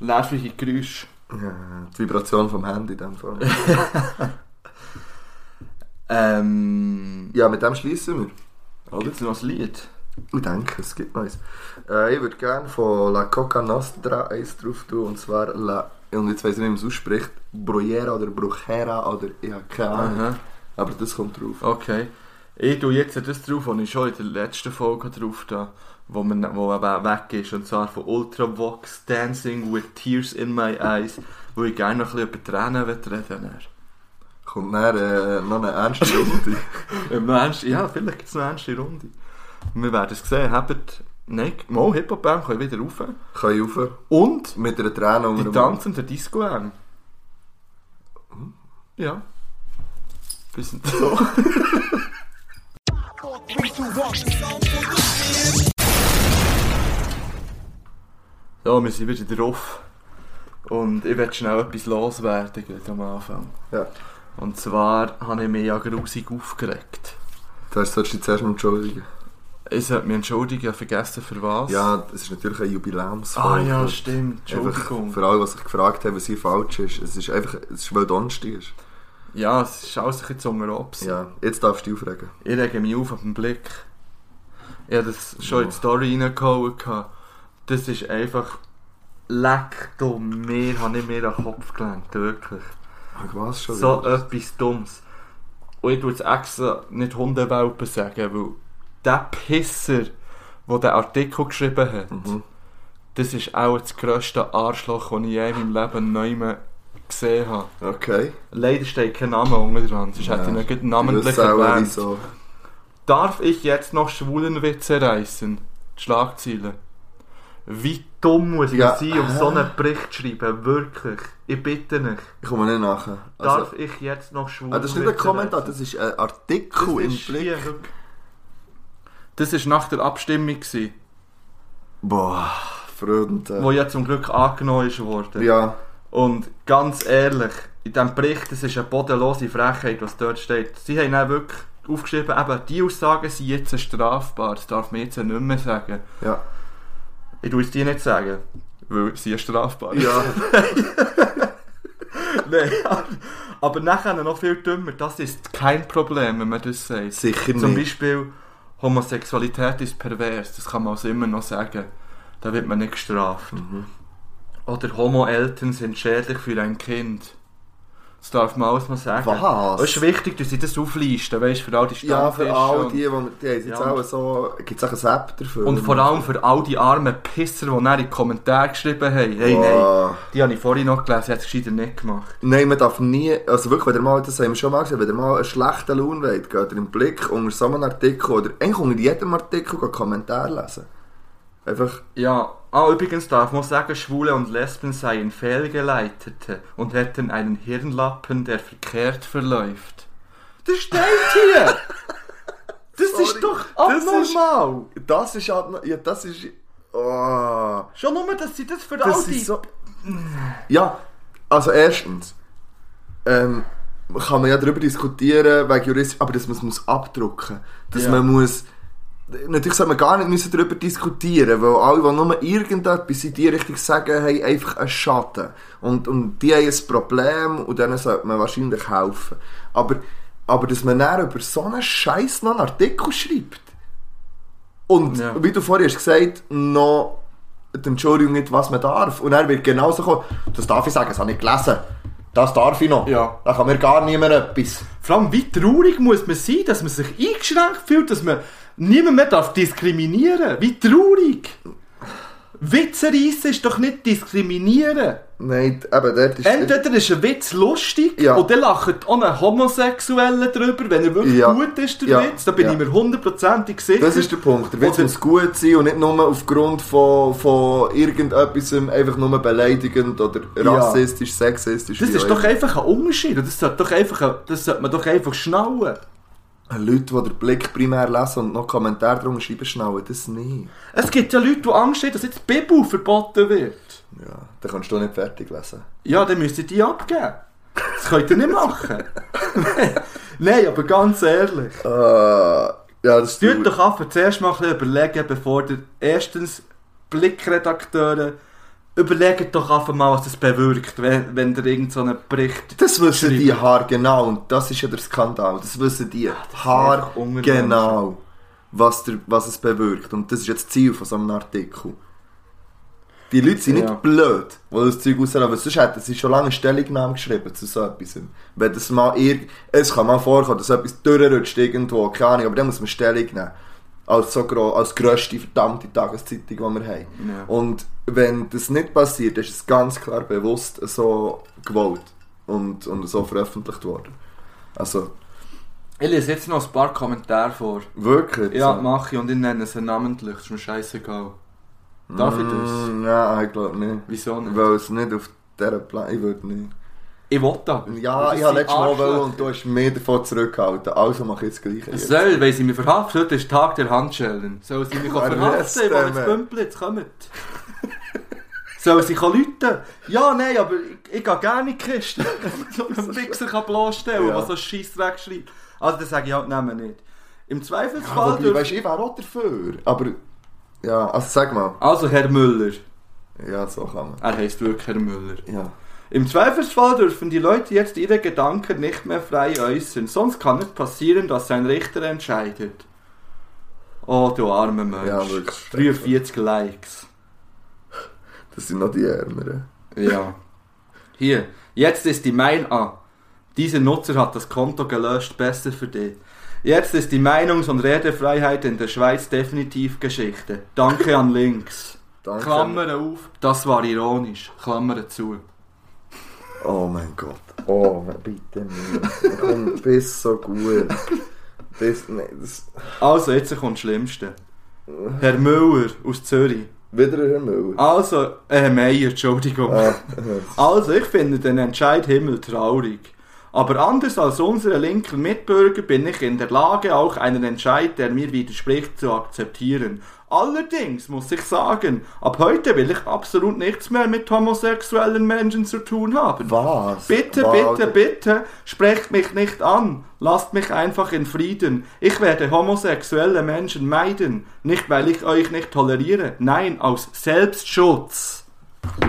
Nervige Geräusche. Ja, die Vibration vom Handy in dem Fall. Ähm... Ja, mit dem schließen wir. Gibt es noch ein Lied? Ich denke, es gibt noch eins. Äh, ich würde gerne von La Coca Nostra eins drauf tun, und zwar La, und jetzt weiss ich nicht, wie man es ausspricht, Brujera oder Brujera oder ich habe keine Ahnung. Aha. Aber das kommt drauf. Okay. Ich tue jetzt das drauf, was ich schon in der letzten Folge drauf da, wo, man, wo weg ist. Und zwar von Ultravox Dancing with Tears in My Eyes, wo ich gerne noch ein bisschen über Tränen reden will. Kommt dann äh, noch eine ernste Runde. Ernst- Ja, vielleicht gibt es noch eine ernste Runde. Wir werden es sehen. Habt, nein, mal Hip-Hop-Band können wieder rauf. Kann ich rauf. Und Mit einer Träne unter die dem tanzende disco -Arm. Ja. Bisschen so. So, wir sind wieder drauf. Und ich will schnell etwas loswerden gerade am Anfang. Ja. Und zwar habe ich mich ja grusig aufgeregt. Das solltest du dich zuerst mal entschuldigen. Ich sollte mich entschuldigen, ich habe vergessen für was. Ja, das ist natürlich ein Jubiläumsfolge. Ah ja, stimmt. Einfach Entschuldigung. für alle, die sich gefragt haben, was hier falsch ist. Es ist einfach, es ist, weil Donnerstag ist. Ja, es ist alles ein bisschen unter Obst. Ja, jetzt darfst du dich aufregen. Ich rege mich auf auf den Blick. Ich habe das schon in die Story reingehauen. gehabt. Das ist einfach... Leck du mir, habe ich mir an den Kopf gelenkt, wirklich. Ach, was schon So wieder? etwas Dummes. Und ich tue jetzt extra nicht Hundewelpen sagen, weil der Pisser, der den Artikel geschrieben hat, Mhm. das ist auch das grösste Arschloch, das ich je in meinem Leben neu mehr gesehen habe. Okay. Leider steht kein Name unten dran, sonst hätte ich gleich namentlich erwähnt. Darf ich jetzt noch Schwulenwitze reißen? Die Schlagzeilen. Wie dumm muss man Ja, sein, um so einen Bericht zu schreiben? Wirklich. Ich bitte dich. Ich komme nicht nachher. Darf Also, ich jetzt noch ah, Schwulenwitze das ist nicht ein Kommentar, das ist ein Artikel Das im ist Blick. hier. Das war nach der Abstimmung, gewesen, Boah, Freunde. wo ja zum Glück angenommen worden. Ja, Und ganz ehrlich, in diesem Bericht, das ist eine bodenlose Frechheit, was dort steht. Sie haben dann wirklich aufgeschrieben, eben, die Aussagen sind jetzt strafbar. Das darf man jetzt nicht mehr sagen. ja. Ich tue es dir nicht sagen, weil sie ist strafbar. Ja, Nein, aber- nachher noch viel dümmer. Das ist kein Problem, wenn man das sagt. sicher Zum nicht. Beispiel Homosexualität ist pervers, das kann man also immer noch sagen. Da wird man nicht gestraft. Mhm. Oder Homo-Eltern sind schädlich für ein Kind. Das darf man alles noch sagen. Was? Es ist wichtig, dass sie das auflisten, weißt für all die Ja, für Stammtische all die, die, die haben jetzt Ja, auch so, gibt es auch eine App dafür? Und vor allem für all die armen Pisser, die dann in die Kommentare geschrieben haben. Hey, nein, Wow. die habe ich vorhin noch gelesen, sie hat es gescheiter nicht gemacht. Nein, man darf nie, also wirklich, wenn ihr mal, das haben wir schon mal gesagt, wenn ihr mal einen schlechten Lohn wollt, geht ihr im Blick unter so einem Artikel oder eigentlich unter jedem Artikel einen Kommentar lesen. Einfach, Ja, ah, übrigens darf man sagen, Schwule und Lesben seien Fehlgeleitete und hätten einen Hirnlappen, der verkehrt verläuft. Das steht hier! Das Sorry, ist doch abnormal! das ist halt, noch- ja, das ist, oh, Schon nur, dass sie das für all das die... ist so, ja, also erstens, ähm, kann man ja darüber diskutieren, wegen Jurist, aber dass man es muss abdrucken, dass Ja. man muss, natürlich sollte man gar nicht müssen darüber diskutieren, weil alle, die nur irgendetwas in die Richtung sagen, haben einfach einen Schaden. Und, und die haben ein Problem und denen sollte man wahrscheinlich helfen. Aber, aber dass man dann über so einen Scheiß noch einen Artikel schreibt und, Ja. wie du vorhin hast gesagt, noch die Entschuldigung nicht, was man darf. Und er wird genauso kommen, das darf ich sagen, das habe ich gelesen. Das darf ich noch. Ja. Da kann mir gar niemand etwas. Vor allem, wie traurig muss man sein, dass man sich eingeschränkt fühlt, dass man niemand mehr darf diskriminieren Wie traurig! Witze reissen ist doch nicht diskriminieren. Nein, eben, dort ist... Entweder ist ein Witz lustig Ja. und dann lacht auch ein Homosexueller drüber, wenn er wirklich Ja. gut ist, der Ja. Witz. Da bin Ja. ich mir hundertprozentig sicher. Das ist der Punkt. Der Witz Oder- muss gut sein und nicht nur aufgrund von, von irgendetwas einfach nur beleidigend oder rassistisch, sexistisch. das ist doch einfach ein Unterschied. und Das sollte, doch einfach, das sollte man doch einfach schnallen. Leute, die den Blick primär lesen und noch Kommentare drunter schreiben, schnallen das nicht. Es gibt ja Leute, die Angst haben, dass jetzt die Bibel verboten wird. Ja, dann kannst du nicht fertig lesen. Ja, dann müsst ihr die abgeben. Das könnt ihr nicht machen. Nein, aber ganz ehrlich. Äh, ja, das Tut doch einfach zuerst mal ein überlegen, bevor ihr erstens Blickredakteure überlegt doch einfach mal, was das bewirkt, wenn, wenn ihr irgend so Bericht... Das wissen die schreibt. haargenau und das ist ja der Skandal. Das wissen die einfach unmenschlich. haargenau, was, der, was es bewirkt. Und das ist jetzt das Ziel von so einem Artikel. Die Leute sind Ja. nicht blöd, die das Zeug rauslassen, sonst hätten sie schon lange eine Stellungnahme geschrieben zu so etwas. Wenn das mal irg es kann mal vorkommen, dass etwas durchrutscht irgendwo, keine Ahnung, aber dann muss man Stellung nehmen. Als, so gro als grösste verdammte Tageszeitung, die wir haben. Ja. Und wenn das nicht passiert, ist es ganz klar bewusst so gewollt und, und so veröffentlicht worden. Also, Ich lese jetzt noch ein paar Kommentare vor. wirklich. Ja, so. mache ich und ich nenne sie namentlich, ist mir scheißegal. Darf ich das? Mm, Ja, ich glaube nicht. Wieso nicht? Weil es nicht auf dieser Plan... Ich würde nicht. Ich will aber. Ja, Das ich habe letztes Mal wollen und du hast mich davon zurückgehalten. Also mache ich das Gleiche Es soll, weil sie mich verhaftet, heute ist Tag der Handschellen. Soll sie mich verhaften, ich will jetzt. Pümpel, jetzt kommt. Soll sie rufen? Ja, nein, aber ich, ich gehe gerne in die Kiste. so einen Wichser kann bloßstellen, Ja. der so Scheissdreck schreibt. Also das sage ich halt nehmen nicht. Im Ja, Zweifelsfall... wobei, dürfen- weißt, ich wäre auch dafür. Aber... Ja, also sag mal. also Herr Müller. Ja, so kann man. Er heißt wirklich Herr Müller. Ja. Im Zweifelsfall dürfen die Leute jetzt ihre Gedanken nicht mehr frei äußern. Sonst kann es passieren, dass ein Richter entscheidet. Oh, du armer Mensch. Ja, wirklich. 43 Likes. Das sind noch die Ärmeren. Ja. Hier, jetzt ist die Mein... Ah, dieser Nutzer hat das Konto gelöscht, besser für dich. Jetzt ist die Meinungs- und Redefreiheit in der Schweiz definitiv Geschichte. Danke an Links. Danke. Klammern auf, das war ironisch. Klammern zu. Oh mein Gott. Oh, bitte nicht. Komm, bist so gut. Das, nee, das... Also, jetzt kommt das Schlimmste. Herr Müller aus Zürich. Wieder Herr Müller. Also, äh, Meier, Entschuldigung. Ah, Also, ich finde den Entscheid Himmel traurig. Aber anders als unsere linken Mitbürger bin ich in der Lage, auch einen Entscheid, der mir widerspricht, zu akzeptieren. Allerdings muss ich sagen, ab heute will ich absolut nichts mehr mit homosexuellen Menschen zu tun haben. was? Bitte, Wow, bitte, bitte, sprecht mich nicht an. Lasst mich einfach in Frieden. Ich werde homosexuelle Menschen meiden. Nicht, weil ich euch nicht toleriere. Nein, aus Selbstschutz.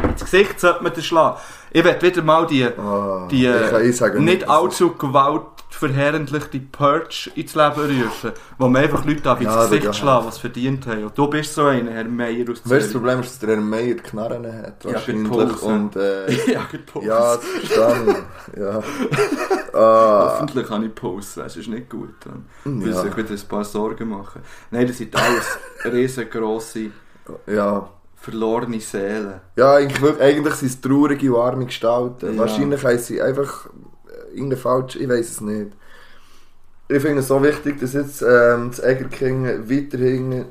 Ins Gesicht sollte man das schlagen. Ich werde wieder mal die, Ah, die kann eh äh, sagen, nicht allzu gewaltverherrliche Purge ins Leben rufen, wo man einfach Leute ab ins Ja, Gesicht Digga. schlagen, was verdient haben. Und du bist so einer, Herr Meier aus Weißt du, das Zürich. Problem ist, dass der Herr Meier Knarren hat, Ja, wahrscheinlich. Pause. und, äh, ja, ja, das. Ja. Ah, Hoffentlich habe ich Pause, das ist nicht gut. Dann muss Ja. ich wieder ein paar Sorgen machen. Nein, das sind alles riesengroße, ja. Verlorene Seelen. Ja, eigentlich, eigentlich sind es traurige, warme Gestalten. Ja. Wahrscheinlich haben sie einfach äh, irgendeine falsche, ich weiß es nicht. Ich finde es so wichtig, dass jetzt ähm, das Egerkinger weiterhin äh,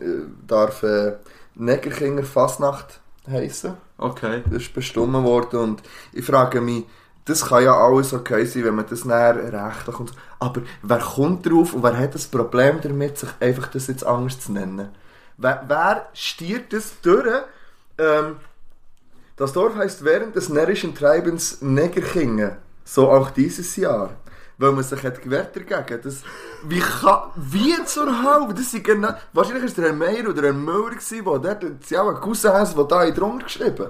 darf äh, Negerkinger Fasnacht heißen. Okay. Das ist bestimmt worden und ich frage mich, das kann ja alles okay sein, wenn man das näher rechtlich und. Aber wer kommt drauf und wer hat das Problem damit, sich einfach das jetzt anders zu nennen? Wer, wer stiert das durch? Ähm, das Dorf heißt während des närrischen Treibens Negerkingen. So auch dieses Jahr. Weil man sich hat gewehrt dagegen. Das, wie kann, wie zur Hölle? Das sind genau, wahrscheinlich ist der Herr Meier oder der Herr Müller der dort, sie auch ein Cousin haben, der da in drunter geschrieben.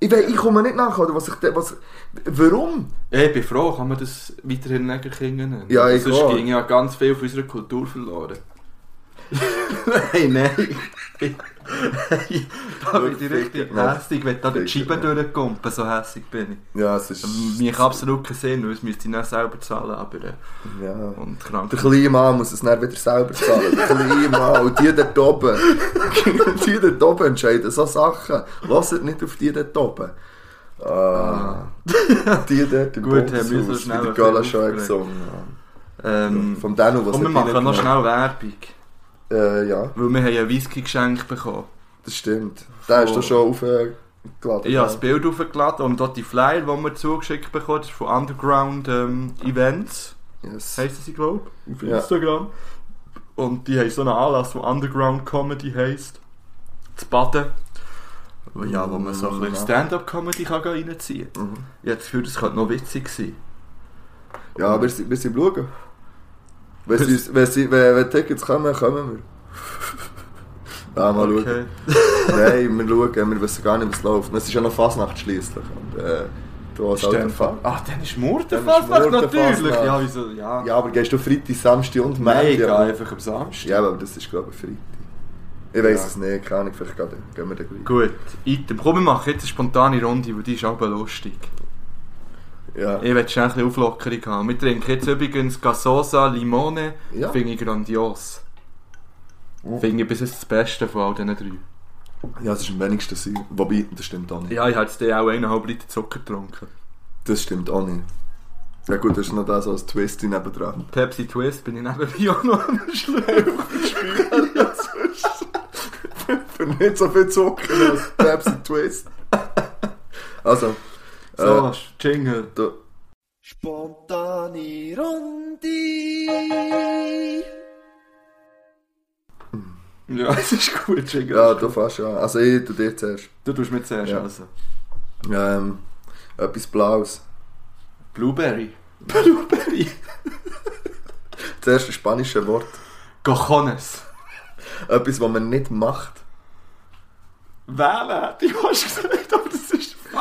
Ich, weiß, ich komme nicht nach, oder was ich, was, warum? Ich bin froh, kann man das weiterhin Negerkinder nennen. Ja, ich Sonst auch. ging ja ganz viel von unserer Kultur verloren. nein, nein. da bin ich richtig Ja. hässig, wenn da die Scheibe ja. durchkommt, so hässig bin ich. Ja, es ist... Kann absolut keinen Sinn, weil es müsste ich nicht selber zahlen, aber äh, Ja. und krank. Der kleine Mann muss es dann wieder selber zahlen. Der kleine Mann. Und die dort oben. die dort oben entscheiden so Sachen. Lasst nicht auf die dort oben. Ah. die dort im Gut, haben wir so schnell wie der Gala schon gesungen. Ähm, Vom Danu, was und wir machen noch schnell Werbung, Äh, ja, weil wir haben ja Whisky geschenkt bekommen. das stimmt. Den hast du schon aufgeladen. Habe das Bild aufgeladen und dort die Flyer, die wir zugeschickt bekommen, das ist von Underground ähm, Events, Yes. sie, glaube ich, auf Ja. Instagram. Und die haben so einen Anlass, der Underground Comedy heisst. Zu Baden. Ja, wo man so ein bisschen Ja. Stand-up-Comedy kann reinziehen kann. Mhm. Ich habe das Gefühl, das könnte noch witzig sein. Ja, wir sind, wir sind schauen. Wenn, sie, wenn, sie, wenn, wenn Tickets kommen, kommen wir. ja, mal schauen. Okay. Nein, wir schauen, wir wissen gar nicht, was läuft. Es ist ja noch Fasnacht schliesslich. Und, äh, du alter dann- Fan. Ah, dann ist Murtenfastnacht. natürlich. Ja, wieso? Ja. Ja, aber gehst du Freitag, Samstag und Nein, ich gehe Montag? einfach am Samstag. Ja, aber das ist glaube ich Freitag. Ich weiß Ja. es nicht, keine Ahnung, vielleicht gehen wir dann gleich. Gut, Item. Komm, wir machen jetzt eine spontane Runde, weil die ist aber lustig. Ja. Ich will schnell ein bisschen Auflockerung haben. Wir trinken jetzt übrigens Gasosa Limone. Ja. Finde ich grandios. Oh. Finde ich bis jetzt das Beste von all diesen drei. ja, es ist am wenigsten sein. Wobei, das stimmt auch nicht. Ja, ich habe jetzt auch eineinhalb Liter Zucker getrunken. Das stimmt auch nicht. Ja gut, das ist noch das als Twist nebendran. Pepsi Twist bin ich nebenbei auch noch am Schlucken. Für nicht so viel Zucker als Pepsi Twist. Also, So, äh, Jingle. da, Spontane Runde. Ja, es ist gut, Jingle. ja, du fährst ja. Also ich tu dir zuerst. Du tust mir zuerst Ja. also. Ähm, etwas Blaues. Blueberry. Blueberry. Das erste spanische Wort. Cojones. Etwas, was man nicht macht. Wählen, hätte ich fast gesagt, aber das.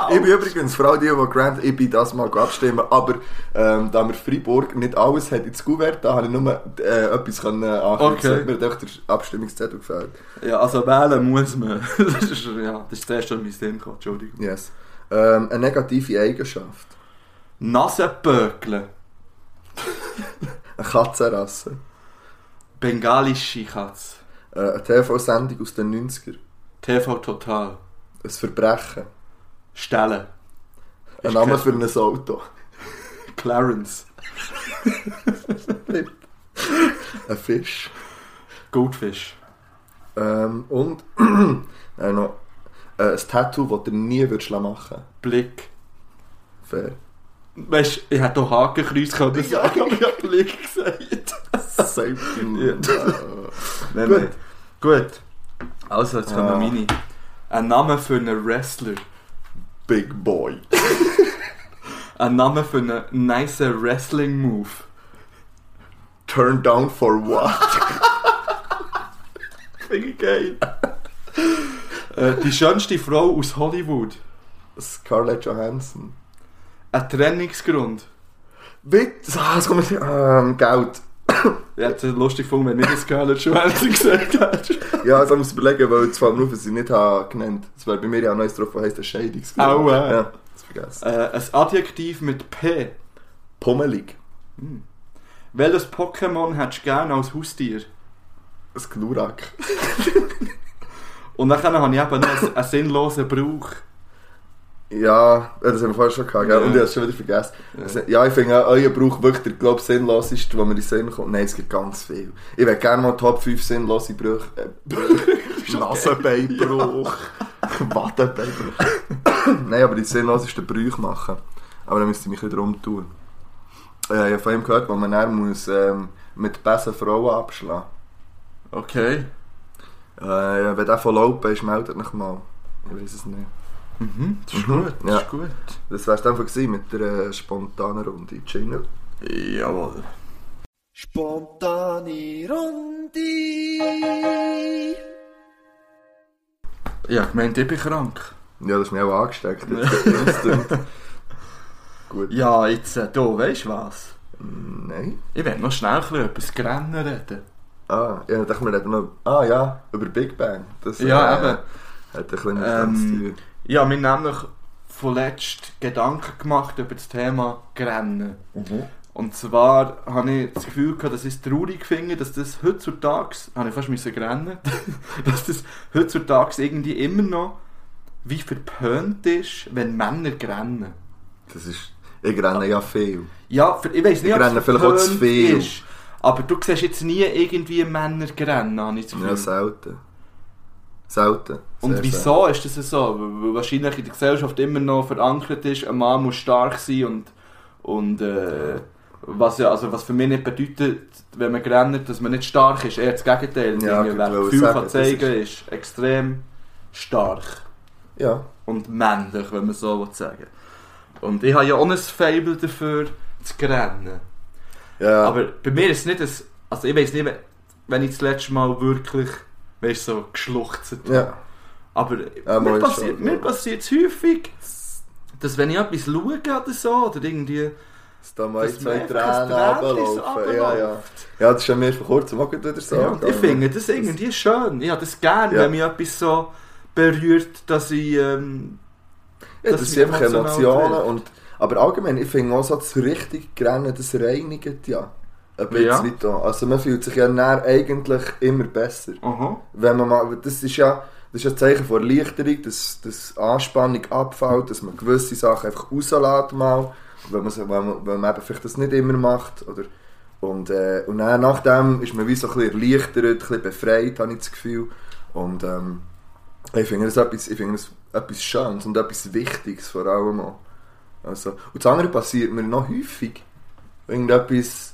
Ich bin übrigens, Frau, die, die Grant, ich bin das mal abstimmen, aber ähm, da mir Freiburg nicht alles hat ins Kuvert, da habe ich nur äh, etwas können ankreuzen. Okay. Mir hat echt der Abstimmungszettel gefällt. Ja, also wählen muss man. Das ist, ja, das ist das erste, was mir in den Sinn kam, Entschuldigung. Yes. Ähm, eine negative Eigenschaft. Nasenböckle. Eine Katzenrasse. Bengalische Katze. Äh, eine TV-Sendung aus den 90er. TV Total. Ein Verbrechen. Stellen. Ein Name für ein Auto. Clarence. Ein Fisch. Goldfish. Ähm, und äh, noch äh, ein Tattoo, das du nie würdest machen Blick. Fair. Weißt du, ich hätte auch Hakenkreuz können sagen, aber ich habe Blick gesagt. Safety. Ja. Nein, Gut. nein. Gut. Also, jetzt kommen Ah. meine. Ein Name für einen Wrestler. Big Boy. Ein Name für einen nice Wrestling-Move. Turn down for what? Finde ich geil. äh, die schönste Frau aus Hollywood. Scarlett Johansson. Ein Trennungsgrund. Witz, ah, es kommt ähm, Geld. Ich hätte es lustig gefunden, wenn nicht das Scarlett Johansson gesagt hättest. Ja, also ich muss überlegen, weil auf, dass ich nicht habe genannt Das wäre bei mir ja auch noch eins drauf, was heisst Scheidungsgrund. Au, äh. Ja, das vergessen. Äh, ein Adjektiv mit P. Pummelig. Welches Pokémon hättest du gerne als Haustier? Ein Glurak. Und dann habe ich eben noch einen, einen sinnlosen Brauch. Ja, das haben wir vorher schon gehabt? Ja. und ich habe es schon wieder vergessen. Also, ja, ich finde auch, euer Brauch wirklich der, glaub, sinnloseste, wo mir in den Sinn kommt. Nein, es gibt ganz viel. Ich will gerne mal Top 5 sinnlose Brüche. Äh. Nasenbeinbruch. Wadenbeinbruch. Nein, aber die sinnlosesten Brüche machen. Aber dann müsste ich mich wieder umtun. Äh, ich habe von ihm gehört, wo man dann muss, ähm, mit besten Frauen abschlagen Okay. äh, Wenn der von Laupen ist, meldet mich mal. Ich weiß es nicht. Mhm, das ist Mhm, gut, das ja. ist gut. Das wär's dann gewesen mit der äh, spontanen Runde. Jingle. Jawohl. Spontane Runde. Ja, ich meinte, ich bin krank. Ja, das ist mir auch angesteckt. Jetzt. Gut. Ja, jetzt, äh, du, weißt du was? Nein. Ich will noch schnell ein bisschen über das Grennen reden. Ah, ja, ich dachte mir reden noch. Ah ja, über Big Bang. Das Ja, äh, eben. Hat ein bisschen mit Ähm, dem zu tun. Ich habe mir nämlich vorletzt Gedanken gemacht über das Thema Grennen. Mhm. Und zwar habe ich das Gefühl gehabt, dass ich es traurig finde, dass das heutzutage, habe ich fast müssen grennen, dass das heutzutage irgendwie immer noch wie verpönt ist, wenn Männer grennen. Das ist. Ich renne ja viel. Ja, ich weiß nicht, Ich ob es renne vielleicht auch zu viel. ist. Aber du siehst jetzt nie irgendwie Männer grennen, habe ich das Gefühl. Ja, selten. Selten. Und Sehr wieso ist das so? Weil wahrscheinlich in der Gesellschaft immer noch verankert ist, ein Mann muss stark sein und, und äh, was, ja, also was für mich nicht bedeutet, wenn man rennt, dass man nicht stark ist. Eher das Gegenteil. Ja, wer wollte viel sagen, kann das zeigen ist extrem stark Ja. und männlich, wenn man so will sagen Und ich habe ja auch ein Fable dafür, zu rennen. Ja. Aber bei mir ist es nicht ein, also ich weiß nicht, wenn ich das letzte Mal wirklich, weißt so geschluchzt habe. ja. Aber Ja, mir passiert schon, mir passiert es häufig, dass wenn ich etwas schaue oder so, oder irgendwie... Dass da mal Dass zwei Tränen runterlaufen. Ja, ja. Ja, das ist ja mir vor kurzem auch wieder so. Ja, ich finde das irgendwie schön. Ich habe das gerne, Ja. wenn mich etwas so berührt, dass ich... Ähm, Ja, das sind einfach emotional Emotionen. Und, aber allgemein, ich finde auch so das richtig Rennen, das reinigt ja. Ein Ja. bisschen da. Also man fühlt sich ja dann eigentlich immer besser. aha. Wenn man mal, das ist ja das ist ein Zeichen von Erleichterung, dass, dass Anspannung abfällt, dass man gewisse Sachen einfach rauslässt mal, wenn man, wenn man, wenn man eben vielleicht das nicht immer macht. Oder, und, äh, und dann, nachdem ist man wie so ein bisschen erleichtert, ein bisschen befreit, habe ich das Gefühl. Und ähm, ich finde das, etwas, ich finde das etwas Schönes und etwas Wichtiges vor allem auch. Also, und das andere passiert mir noch häufig. Irgendetwas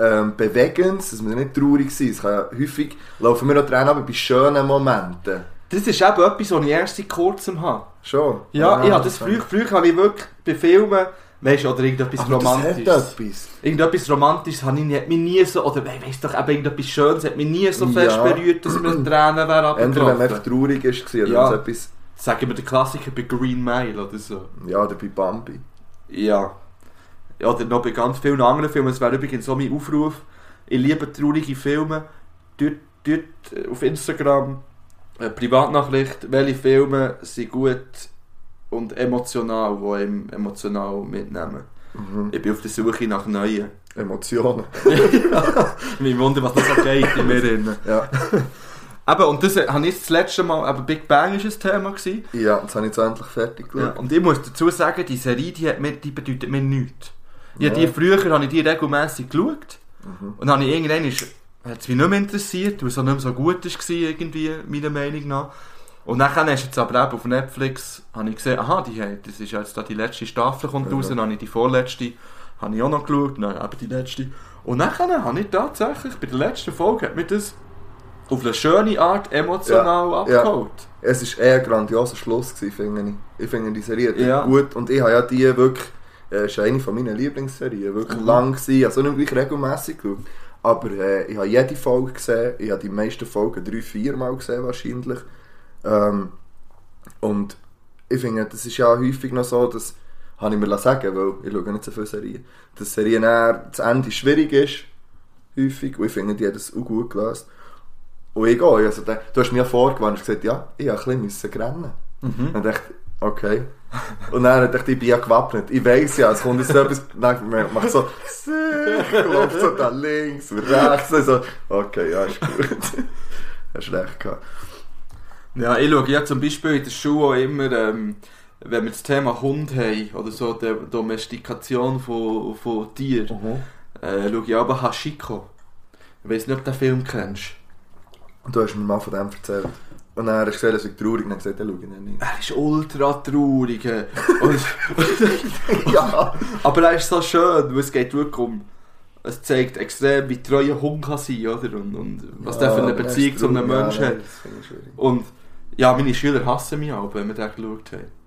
ähm, Bewegendes, dass wir nicht traurig sind. Es kann ja häufig laufen wir noch Tränen aber bei schönen Momenten. Das ist eben etwas, was ich erst seit kurzem habe. Schon? Ja, ich habe das früher, früher habe ich wirklich bei Filmen, weißt du, oder irgendetwas aber Romantisches. Das hat etwas. Irgendetwas Romantisches hat mich, nie so, oder weiss doch, eben irgendetwas Schönes hat mich nie so fest Ja. berührt, dass mir Tränen wären Entweder wenn man einfach traurig ist, oder Ja. etwas... Sagen wir den Klassiker bei Green Mile oder so. Ja, oder bei Bambi. Ja. Ja, oder noch bei ganz vielen anderen Filmen. Es wäre übrigens so mein Aufruf. Ich liebe traurige Filme. Dort, dort äh, auf Instagram eine Privatnachricht, welche Filme sind gut und emotional, die ihm emotional mitnehmen. Mhm. Ich bin auf der Suche nach neuen. Emotionen. Mich wundert, was das geht in mir drin. Ja. Eben, und das habe ich das letzte Mal, eben Big Bang war ein Thema. Gewesen. ja, jetzt habe ich jetzt endlich fertig Ja, geschaut. und ich muss dazu sagen, die Serie, die, hat mir, die bedeutet mir nichts. Ja. die früher habe ich die regelmässig geschaut. Mhm. Und dann habe ich irgendwann, ist- hat es mich nicht mehr interessiert, weil es auch nicht mehr so gut war, irgendwie, meiner Meinung nach. Und dann ist jetzt aber eben auf Netflix, habe ich gesehen, aha, die, das ist jetzt da die letzte Staffel kommt Ja. raus, dann habe ich die vorletzte, habe ich auch noch geschaut, dann eben die letzte. Und dann habe ich tatsächlich, bei der letzten Folge, hat mir das auf eine schöne Art emotional Ja, ja. abgeholt. Es war eher ein grandioser Schluss, gewesen, finde ich. Ich finde die Serie Ja. gut und ich habe ja die wirklich, äh, ist eine von meinen Lieblingsserien, wirklich Mhm. lang gewesen, also nicht gleich regelmässig geschaut. Aber äh, ich habe jede Folge gesehen, ich habe die meisten Folgen drei, vier Mal gesehen wahrscheinlich. Ähm, und ich finde, das ist ja häufig noch so, dass, habe ich mir sagen weil ich schaue nicht so viele Serien, dass Serien eher das Ende schwierig ist, häufig, und ich finde, die haben das auch gut gelöst. Und ich auch, also, du hast mir vorgewarnt, und gesagt, ja, ich musste ein bisschen rennen. Und ich dachte, okay. Und dann dachte ich, ich bin ja gewappnet. Ich weiss ja, es kommt jetzt so etwas, dann mache ich so, läuft so da links, rechts, und so, okay, ja, ist gut. Hast recht gehabt. Ja, ich schaue ja zum Beispiel in der Schule immer, ähm, wenn wir das Thema Hund haben, oder so, die Domestikation von, von Tieren, äh, schaue ich aber Hashiko. Ich weiß nicht, ob du den Film kennst. Und du hast mir mal von dem erzählt. Und dann hast du gesagt, dass ich traurig bin. Und dann gesagt, ja, schau ich nicht. Er ist ultra traurig. und, ja. aber er ist so schön, weil es geht wirklich um... Es zeigt extrem, wie treu ein Hund kann sein, oder? Und, und was der für eine Beziehung zu einem. Menschen ja, hat. Und ja, meine Schüler hassen mich auch, wenn wir den geschaut haben.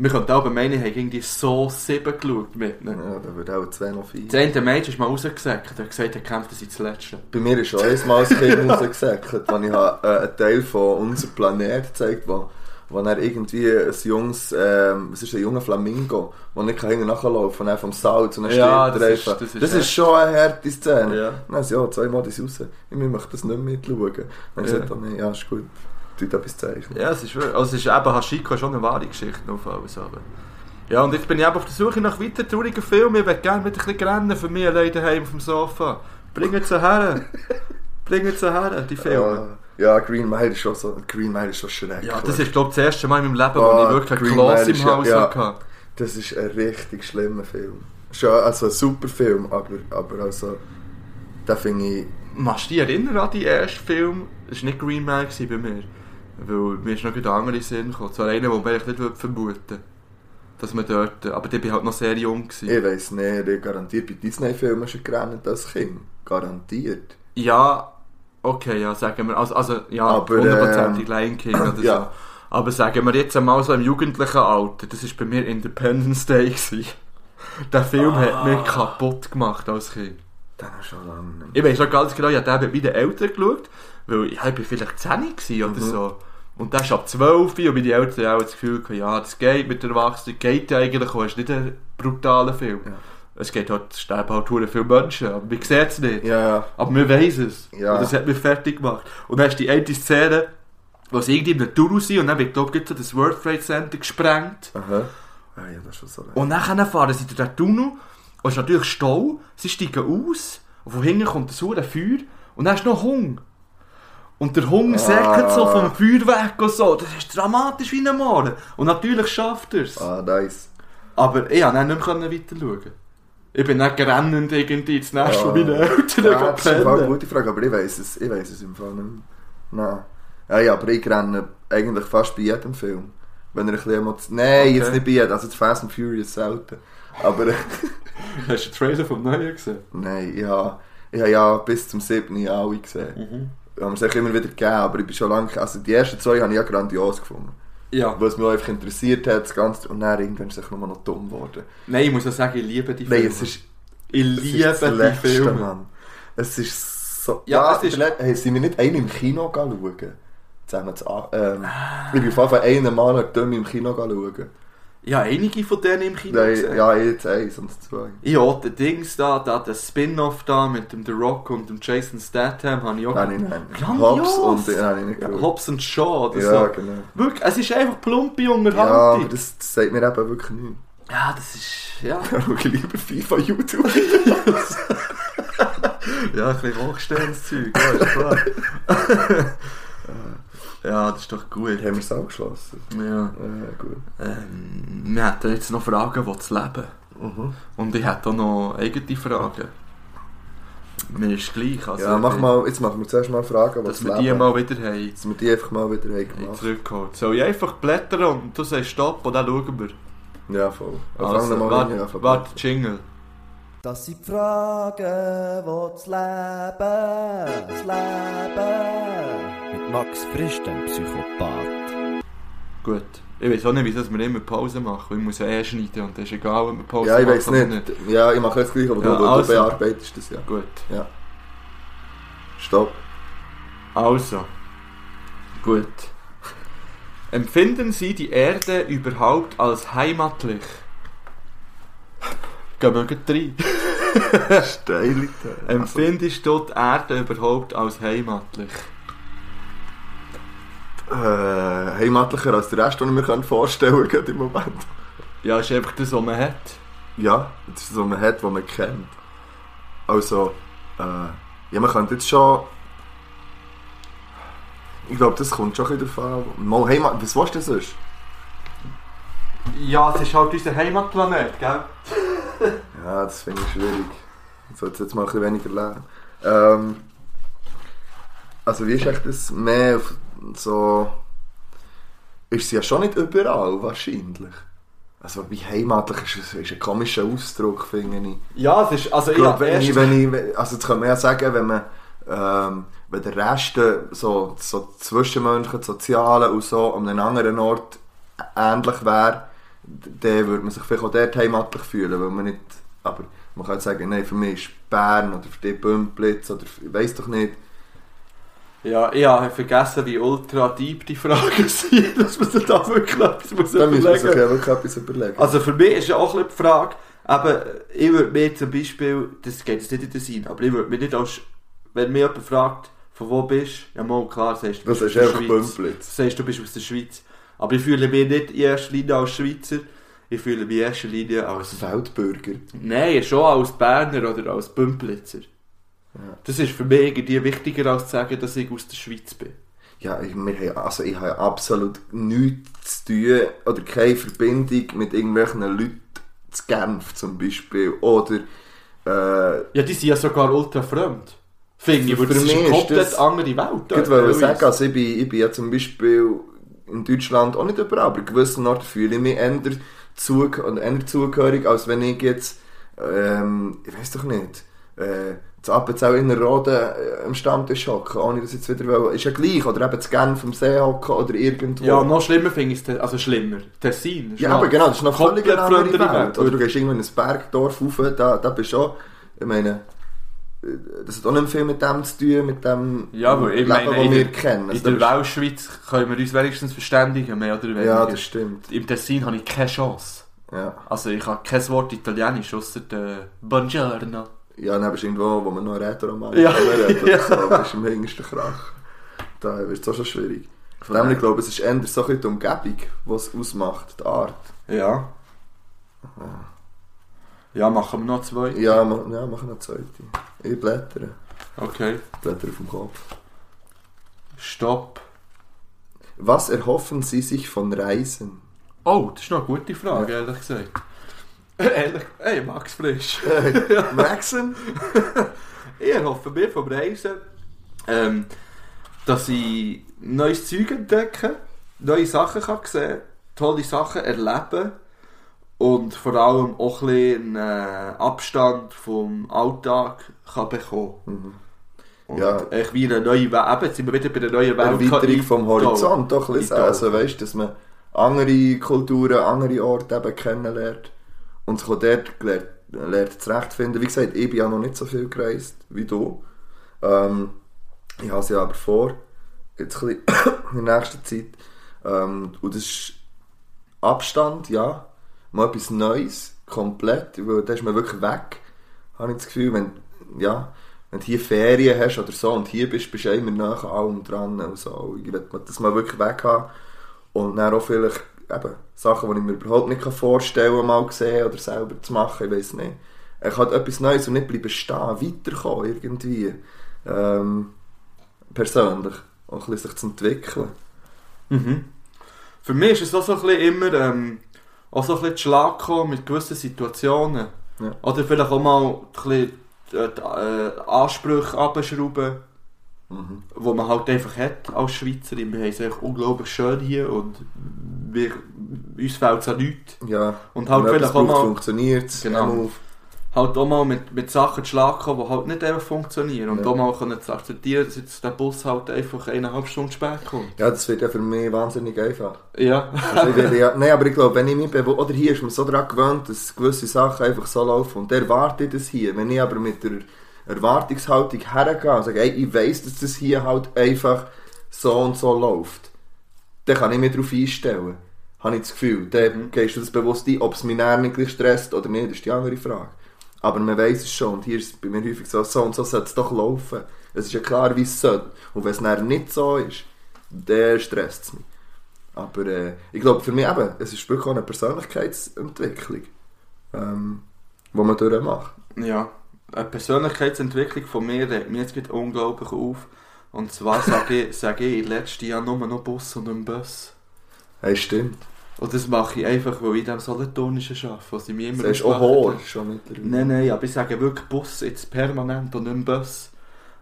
Wir könnten auch meinen, ich habe irgendwie so sieben geschaut mit ihnen. Ja, da wird auch zwei noch vier. Das eine Mädchen ist mal rausgesagt und hat gesagt, er kämpft das ins Letzte. Bei mir ist schon einmal als Kind rausgesagt, als ich habe, äh, einen Teil von unserem Planet gezeigt wo, wo er irgendwie ein junges, ähm, es ist ein junger Flamingo, der nicht kann nachlaufen kann, vom Salz und dann Ja, steht das er ist- einfach. das ist das ist schon eine harte Szene. Ja. Dann sie, ja, zweimal das raus. Ich möchte das nicht mitschauen. Dann habe Ja. gesagt, oh, nee, ja, ist gut. Du etwas zeichnen. Ja, es ist wirklich, also es ist eben Hashiko schon eine wahre Geschichte auf alles, aber... Ja, und jetzt bin ich eben auf der Suche nach weiteren traurigen Filmen. Ich würde gerne wieder ein bisschen rennen für mich allein daheim auf dem Sofa. Bringen sie her. Bringen sie her, die Filme. Ja, ja, Green Mile ist schon so, Green Mile ist schon schrecklich. Ja, das ist glaube ich das erste Mal in meinem Leben, wo Ah, ich wirklich Green Kloß Mile im Haus ja. hatte. Das ist ein richtig schlimmer Film. Schon, also ein super Film, aber, aber also, da finde ich, Machst du dich erinnern an die ersten Film? Das war nicht Green Mile bei mir. Weil mir ist noch gerade andere Sinn gekommen. Zwar einer, den man eigentlich nicht würde vermuten Dass man dort... Aber der war halt noch sehr jung. Gewesen. ich weiss nicht, ich garantiert bei Disney-Filmen schon gerannt als Kind. Garantiert. Ja, okay, ja, sagen wir. Also, also ja, Aber, hundertprozentig ähm, Lion King oder ja. so. Aber sagen wir jetzt einmal so im jugendlichen Alter, das war bei mir Independence Day. Gewesen. Der Film Ah. hat mich kaputt gemacht als Kind. Den hast du schon lange nicht. Ich weiß noch ganz genau, ich habe den mit meinen Eltern geschaut, weil ich, ich war vielleicht 10 gewesen oder Mhm. so. Und das ist ab 12 und meine Eltern auch das Gefühl gehabt, ja, das geht mit den Erwachsenen, geht eigentlich auch, es ist nicht ein brutaler Film. Ja. Es geht halt, es sterben halt verdammt viele Menschen, aber wir sehen es nicht. Ja. Aber wir weiss es. Ja. Und das hat mich fertig gemacht. Und dann ist die eine Szene, wo sie irgendwie in der Tour sind und dann wird, glaube ich, das World Trade Center gesprengt. Aha. Ah, ja, das ist schon so lange. Und dann fahren sie durch den Tunnel und es ist natürlich Stau. Sie steigen aus und von hinten kommt ein Feuer und dann ist noch Hunger. Und der Hunger Ah. säckelt so vom Feuer weg und so. Das ist dramatisch wie ein Morden. Und natürlich schafft er es. Ah, nice. Aber ich konnte nicht mehr weiter schauen. Ich bin dann gerennend irgendwie ins Nest Ah. von meinen Eltern Ja, das ist eine gute Frage, aber ich weiss es, ich weiss es im Fall nicht. Nein. Ja, ja, aber ich renne eigentlich fast bei jedem Film. Wenn er ein bisschen emotional... Nein, Okay. jetzt nicht bei jedem, also Fast and Furious selten. Aber... Hast du den Trailer vom Neuen gesehen? Nein, habe, ich habe ja bis zum 7. Jahr alle gesehen. Mhm. Haben es immer wieder gegeben, aber ich bin schon lange... Also die ersten zwei habe ich ja grandios gefunden. Ja. Weil es mich auch einfach interessiert hat, das Ganze. Und dann irgendwann ist es nur noch dumm geworden. Nein, ich muss auch sagen, ich liebe die Filme. Nein, es ist... ich es liebe ist das die Letzte, Filme. Mann. Es ist so... Ja, Ja, es ist- hey, sind wir nicht einen im Kino schauen? Zusammen zu... Ähm, Ah. Ich bin auf jeden Fall einen Mal im Kino schauen. Ja, einige von denen im Kino Nein, gesehen. ja, jetzt eins und zwei. Ja, der Dings da, da der Spin-off da mit dem The Rock und dem Jason Statham habe ich auch Nein, nein, nein. Hobbs und... Nein, nicht ja. Hobbs und Shaw oder Ja, so. genau. Wirklich, es ist einfach plumpe Ja, aber Unterhaltung. das, das sagt mir eben wirklich nichts. Ja, das ist... Ja, Ich lieber FIFA YouTube. ja ein bisschen hochstehendes Zeug, ja, ist klar. ja, das ist doch gut. Haben wir es abgeschlossen? Ja. Ja, gut. Ähm, wir hätten jetzt noch Fragen, die zu leben. Mhm. Und ich hätte auch noch eigene Fragen. Mir ist gleich. Also Ja, mach mal, jetzt machen wir zuerst mal Fragen, was Dass wir die mal wieder haben. Dass wir die einfach mal wieder haben gemacht Zurückgeholt. Soll ich einfach blättern und du sagst Stopp und dann schauen wir. Ja, voll. Also, Also, warte, warte, Jingle. Das sind die Fragen, die das Leben, das Leben. Mit Max Frisch, dem Psychopath. Gut. Ich weiß auch nicht, wieso wir immer Pause machen. weil Ich muss ja eh schneiden und das ist egal, ob wir Pause Ja, ich machen weiß oder nicht. Ja, ich mache jetzt gleich, aber Ja, du, du, also. du bearbeitest das ja. Gut. Stopp. Also. Gut. Empfinden Sie die Erde überhaupt als heimatlich? Gehen wir rein. Steile. Empfindest du die Erde überhaupt als heimatlich? äh, heimatlicher als der Rest, den ich mir vorstellen kann im Moment. Ja, ist einfach das, was man hat. Ja, das ist so, man hat, was man kennt. Also, äh, ja, man könnte jetzt schon. Ich glaube, das kommt schon ein bisschen davon. Mal Heimat, was willst du sonst? Ja, es ist halt unser Heimatplanet, gell? Ja, das finde ich schwierig. Ich sollte jetzt mal ein bisschen weniger lernen. Ähm, also, wie ist echt das mehr auf so. Ist sie ja schon nicht überall, wahrscheinlich. Also, wie heimatlich ist es? Ist ein komischer Ausdruck, finde ich. Ja, es ist, also Ich glaube, wenn ich, wenn ich, also jetzt kann man ja sagen, wenn man, ähm, wenn der Rest äh, so, so zwischenmenschliche, soziale und so an einem anderen Ort ähnlich wäre, dann würde man sich vielleicht auch dort heimatlich fühlen, weil man nicht, aber man kann sagen, nein, für mich ist Bern oder für dich Bümplitz oder ich weiss doch nicht. Ja, ich habe vergessen, wie ultra deep die Fragen sind, dass man sich da wirklich etwas muss Da müssen wir sich überlegen ja wirklich etwas überlegen. Also für mich ist ja auch ein bisschen die Frage, aber ich würde mir zum Beispiel, das geht jetzt nicht in den Sinn, aber ich würde mir nicht als, wenn mir jemand fragt, von wo bist du, ja mal klar, sagst du, das bist ist aus der Schweiz. Sagst du, bist aus der Schweiz. Aber ich fühle mich nicht in erster Linie als Schweizer, ich fühle mich in erster Linie als, Weltbürger. nein, schon als Berner oder als Bümplitzer. Das ist für mich irgendwie wichtiger, als zu sagen, dass ich aus der Schweiz bin. Ja, ich, wir haben, also ich habe absolut nichts zu tun oder keine Verbindung mit irgendwelchen Leuten zu Genf zum Beispiel. Oder äh, Ja, die sind ja sogar ultra fremd. Finde ich, Für weil das ist eine komplett andere Welt. Ich bei sagen, also ich bin, ich bin ja zum Beispiel in Deutschland auch nicht überall, aber in gewissen Orten fühle ich mich eher, zug oder eher zugehörig, als wenn ich jetzt, ähm, ich weiß doch nicht, äh, zu Appenzell in der Rode äh, am Stammtisch hocken, ohne dass ich jetzt wieder will. Ist ja gleich, oder eben zu Genf am See hocken oder irgendwo. Ja, noch schlimmer finde ich es, also schlimmer. Tessin. Ja, aber genau, das ist noch völlig eine andere Welt. Welt. Oder du gehst irgendwo in ein Bergdorf rauf, da, da bist du auch, ich meine, das hat auch nicht viel mit dem zu tun, mit dem Ja, weil ich Leben, meine, das in wir der- kennen. In Also, der da Weltschweiz können wir uns wenigstens verständigen, mehr oder weniger. Ja, das stimmt. Im Tessin habe ich keine Chance. Ja, Also ich habe kein Wort Italienisch, ausser der Buongiorno. ja dann bist du irgendwo, wo man noch Ja. reden Ja. so, bist du im hintersten Krach. Da wird es auch schon schwierig. Von dem ich glaube, es ist eher so ein bisschen die Umgebung, die es ausmacht, die Art. Ja. Ja, machen wir noch zwei. Ja, ma, ja machen wir eine zweite. Ich blättere. Okay. Blättere dem Kopf. Stopp. Was erhoffen Sie sich von Reisen? Oh, das ist noch eine gute Frage, ehrlich gesagt. ehrlich, hey Max Frisch. Maxen? Ich hoffe mir vom Reisen, ähm, dass ich neues Zeug entdecke, neue Sachen kann sehen, tolle Sachen erleben und vor allem auch ein bisschen einen äh, Abstand vom Alltag kann bekommen. Mhm. Und Ja. echt wie eine neue Welt, eben, jetzt sind wir wieder bei der neuen Welt. Erweiterung vom Horizont, doch ein bisschen. Eintauchen. Also weißt, dass man andere Kulturen, andere Orte eben kennenlernt und sich auch dort lernt, lernt zurechtfinden. Wie gesagt, ich bin ja noch nicht so viel gereist wie du. Ähm, ich habe es ja aber vor, jetzt ein bisschen in der nächsten Zeit. Ähm, und das ist Abstand, ja. Mal etwas Neues, komplett, weil da ist man wirklich weg, habe ich das Gefühl, wenn, ja, wenn du hier Ferien hast oder so und hier bist, bist du immer nach allem dran und so. Ich will das mal wirklich weg haben und dann auch vielleicht eben Sachen, die ich mir überhaupt nicht vorstellen kann, mal sehen oder selber zu machen, ich weiß nicht. Ich kann etwas Neues und nicht bleiben stehen, weiterkommen irgendwie. Ähm, persönlich. Auch ein bisschen sich zu entwickeln. Mhm. Für mich ist es auch so ein bisschen immer ähm, auch so ein bisschen Schlag kommen mit gewissen Situationen. Ja. Oder vielleicht auch mal ein bisschen äh, die äh, Ansprüche abschrauben, Mhm. die man halt einfach hat als Schweizerin. Wir haben es echt unglaublich schön hier und wir, uns fällt es an nichts. Ja. Und halt Wenn vielleicht auch mal, funktioniert es. Genau. Halt auch mal mit, mit Sachen zu Schlag kommen, die halt nicht einfach funktionieren. Und Ja. auch mal können zu akzeptieren, dass jetzt der Bus halt einfach eineinhalb Stunden spät kommt. Ja, das wird ja für mich wahnsinnig einfach. Ja. Also ich ja, nein, aber ich glaube, wenn ich mich bewo- oder hier ist man so daran gewöhnt, dass gewisse Sachen einfach so laufen und der erwartet das hier. Wenn ich aber mit der Erwartungshaltung hergehe und sage, ey, ich weiss, dass das hier halt einfach so und so läuft, dann kann ich mich darauf einstellen. Habe ich das Gefühl. Dann Mhm. gehst du das bewusst ein, ob es mich nicht gleich stresst oder nicht, das ist die andere Frage. Aber man weiß es schon. Und hier ist es bei mir häufig so, so und so sollte es doch laufen. Es ist ja klar, wie es soll. Und wenn es dann nicht so ist, dann stresst es mich. Aber äh, ich glaube, für mich eben, es ist wirklich auch eine Persönlichkeitsentwicklung, ähm, die man durchmacht. Ja, eine Persönlichkeitsentwicklung von mir regt mich jetzt gerade unglaublich auf. Und zwar sage ich, sage ich in letzten Jahr nur noch Bus und nicht Bus. Hey, stimmt. Und das mache ich einfach, weil ich in diesem Solothurnischen arbeite, was sie mir immer Das ist auch hoch schon mittlerweile. Nein, nein, aber ich sage wirklich Bus jetzt permanent und nicht Bus.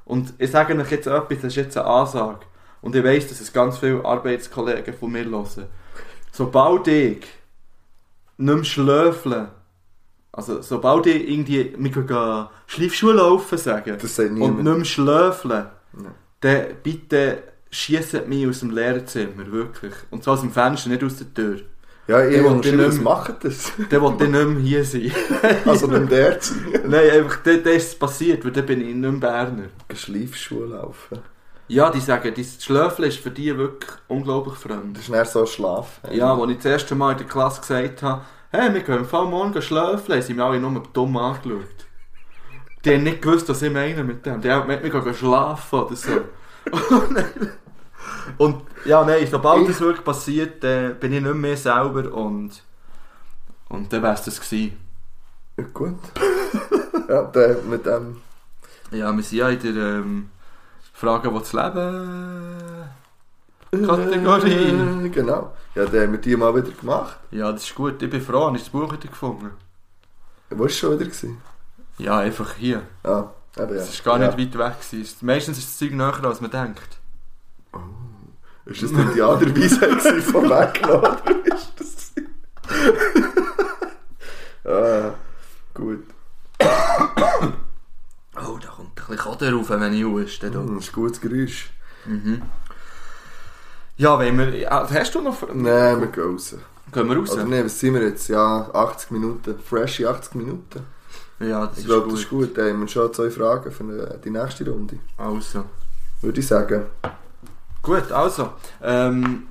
Und ich sage euch jetzt etwas, das ist jetzt eine Ansage. Und ich weiss, dass es ganz viele Arbeitskollegen von mir hören. Sobald ich nicht mehr schlöfle, also sobald ich irgendwie gehen Schleifschuhe laufen sagen Das sagt und nicht mehr schlöfeln, Nein. dann bitte schiesset mich aus dem Lehrerzimmer, wirklich. Und zwar aus dem Fenster, nicht aus der Tür. Ja, ich will nicht mehr- macht das? Dann will ich nicht mehr hier sein. Also nicht der zu Nein, einfach, dann, dann ist es passiert, weil dann bin ich nicht mehr Berner. Schleifschuhe laufen. Ja, die sagen, das Schlöfeln ist für die wirklich unglaublich fremd. Das ist dann so Schlaf. Ja, als ich das erste Mal in der Klasse gesagt habe, hey, wir können im Fall morgen haben sie mich alle nur dumm angeschaut. Die haben nicht gewusst, was ich meine mit dem. Die haben mit mir gehen schlafen oder so. und ja, nein, sobald Ich- das wirklich passiert, dann bin ich nicht mehr selber und, und dann wär's das gewesen. Ja, gut. ja, der, mit dem... Ja, wir sind ja in der ähm, Frage, wo das Leben... Kategorie. Äh, genau. Ja, den haben wir die mal wieder gemacht. Ja, das ist gut. Ich bin froh, ich das Buch wieder gefunden. Wo war es schon wieder? Gewesen? Ja, einfach hier. Ah, eben, ja. Es war gar nicht ja. weit weg. Gewesen. Meistens ist das Zeug näher, als man denkt. Ist das nicht die andere Weisheit weggenommen? Oder ist das ah, gut. Oh, da kommt ein bisschen Kader rauf, wenn ich huste. da. Hm, Das ist ein gutes Geräusch. Mhm. Ja, wenn wir... Ja, hast du noch... Nein, wir gehen raus. Gehen wir raus? Oder nein, was sind wir jetzt? Ja, 80 Minuten. Freshe 80 Minuten. Ja, das Ich glaube, das ist gut. Da haben wir schon zwei Fragen für die nächste Runde. Also. Würde ich sagen. Gut, also. Ähm,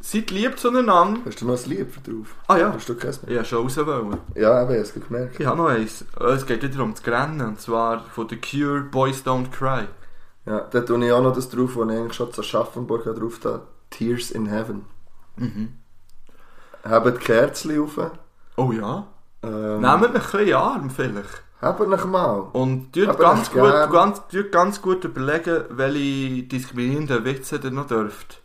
seid lieb zueinander. Hast du noch ein Lied drauf? Ah ja. Hast du keins mehr? Habe schon raus wollen. Ja, eben, es gemerkt. Ich habe noch eins. Äh, Es geht wieder ums Rennen. Und zwar von The Cure, Boys Don't Cry. Ja, da tue ich auch noch das drauf, was ich eigentlich schon zu Aschaffenburg habe drauf da. Tears in Heaven. Mhm. Habt die Kerzen auf. Oh ja. Ähm, Nehmt ein bisschen Arm vielleicht. Habt noch mal. Und tut Aber ganz ich gut, gern. ganz, tut ganz gut überlegen, welche diskriminierenden Witze ihr noch dürft.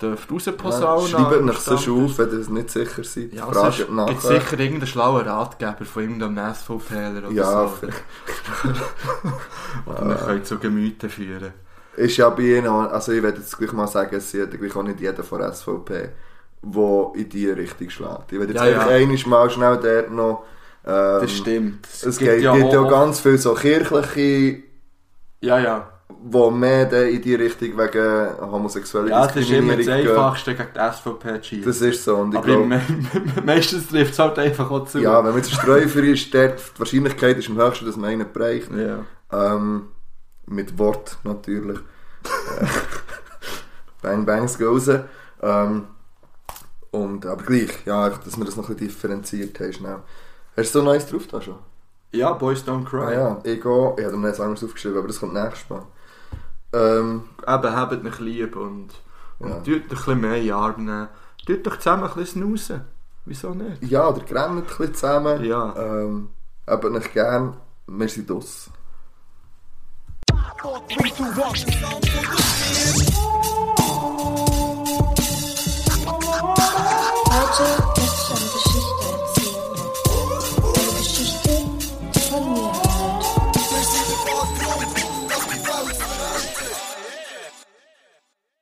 Dürft Ja, rausposaunen. schreibt am euch sonst Stammtisch. auf, wenn ihr es nicht sicher seid. Ja, Fragt gibt es nachher. sicher irgendeinen schlauen Ratgeber von irgendeinem SVPler oder Ja, so. Oder wir können zu Gemüte führen. Ist ja bei ihnen, also ich werde jetzt gleich mal sagen, es ist gleich auch nicht jeder von SVP, der in die Richtung schlägt. Ich werde jetzt Ja, ja. einmal mal schnell dort noch... Ähm, Das stimmt. Es gibt ja, gibt ja auch- ganz viele so kirchliche, Ja, ja. die mehr in die Richtung wegen homosexueller Ja, das ist immer das. Einfachste gegen die SVP zu. Das ist so. Und ich Aber glaube, me meistens trifft es halt einfach auch zu. ja, wenn man jetzt Sträufer ist, dort, die Wahrscheinlichkeit ist am höchsten, dass man einen bereicht. ja. Ähm, mit Wort natürlich. Äh, bang Bangs gehen raus. Ähm, und, aber gleich, ja, dass wir das noch ein bisschen differenziert haben. Schnell. Hast du so Neues drauf da schon? Ja, Boys Don't Cry. Ah ja, ich gehe... Ich habe mir jetzt anders aufgeschrieben, aber das kommt nächstes Mal. Ähm, Eben, habt mich lieb und... Und ja. tut ein bisschen mehr in Arm nehmen. Tut doch zusammen ein bisschen snoosen. Wieso nicht? Ja, oder grämt ein bisschen zusammen. Ja. Ähm, habt euch gern. Wir sind aus. Magic.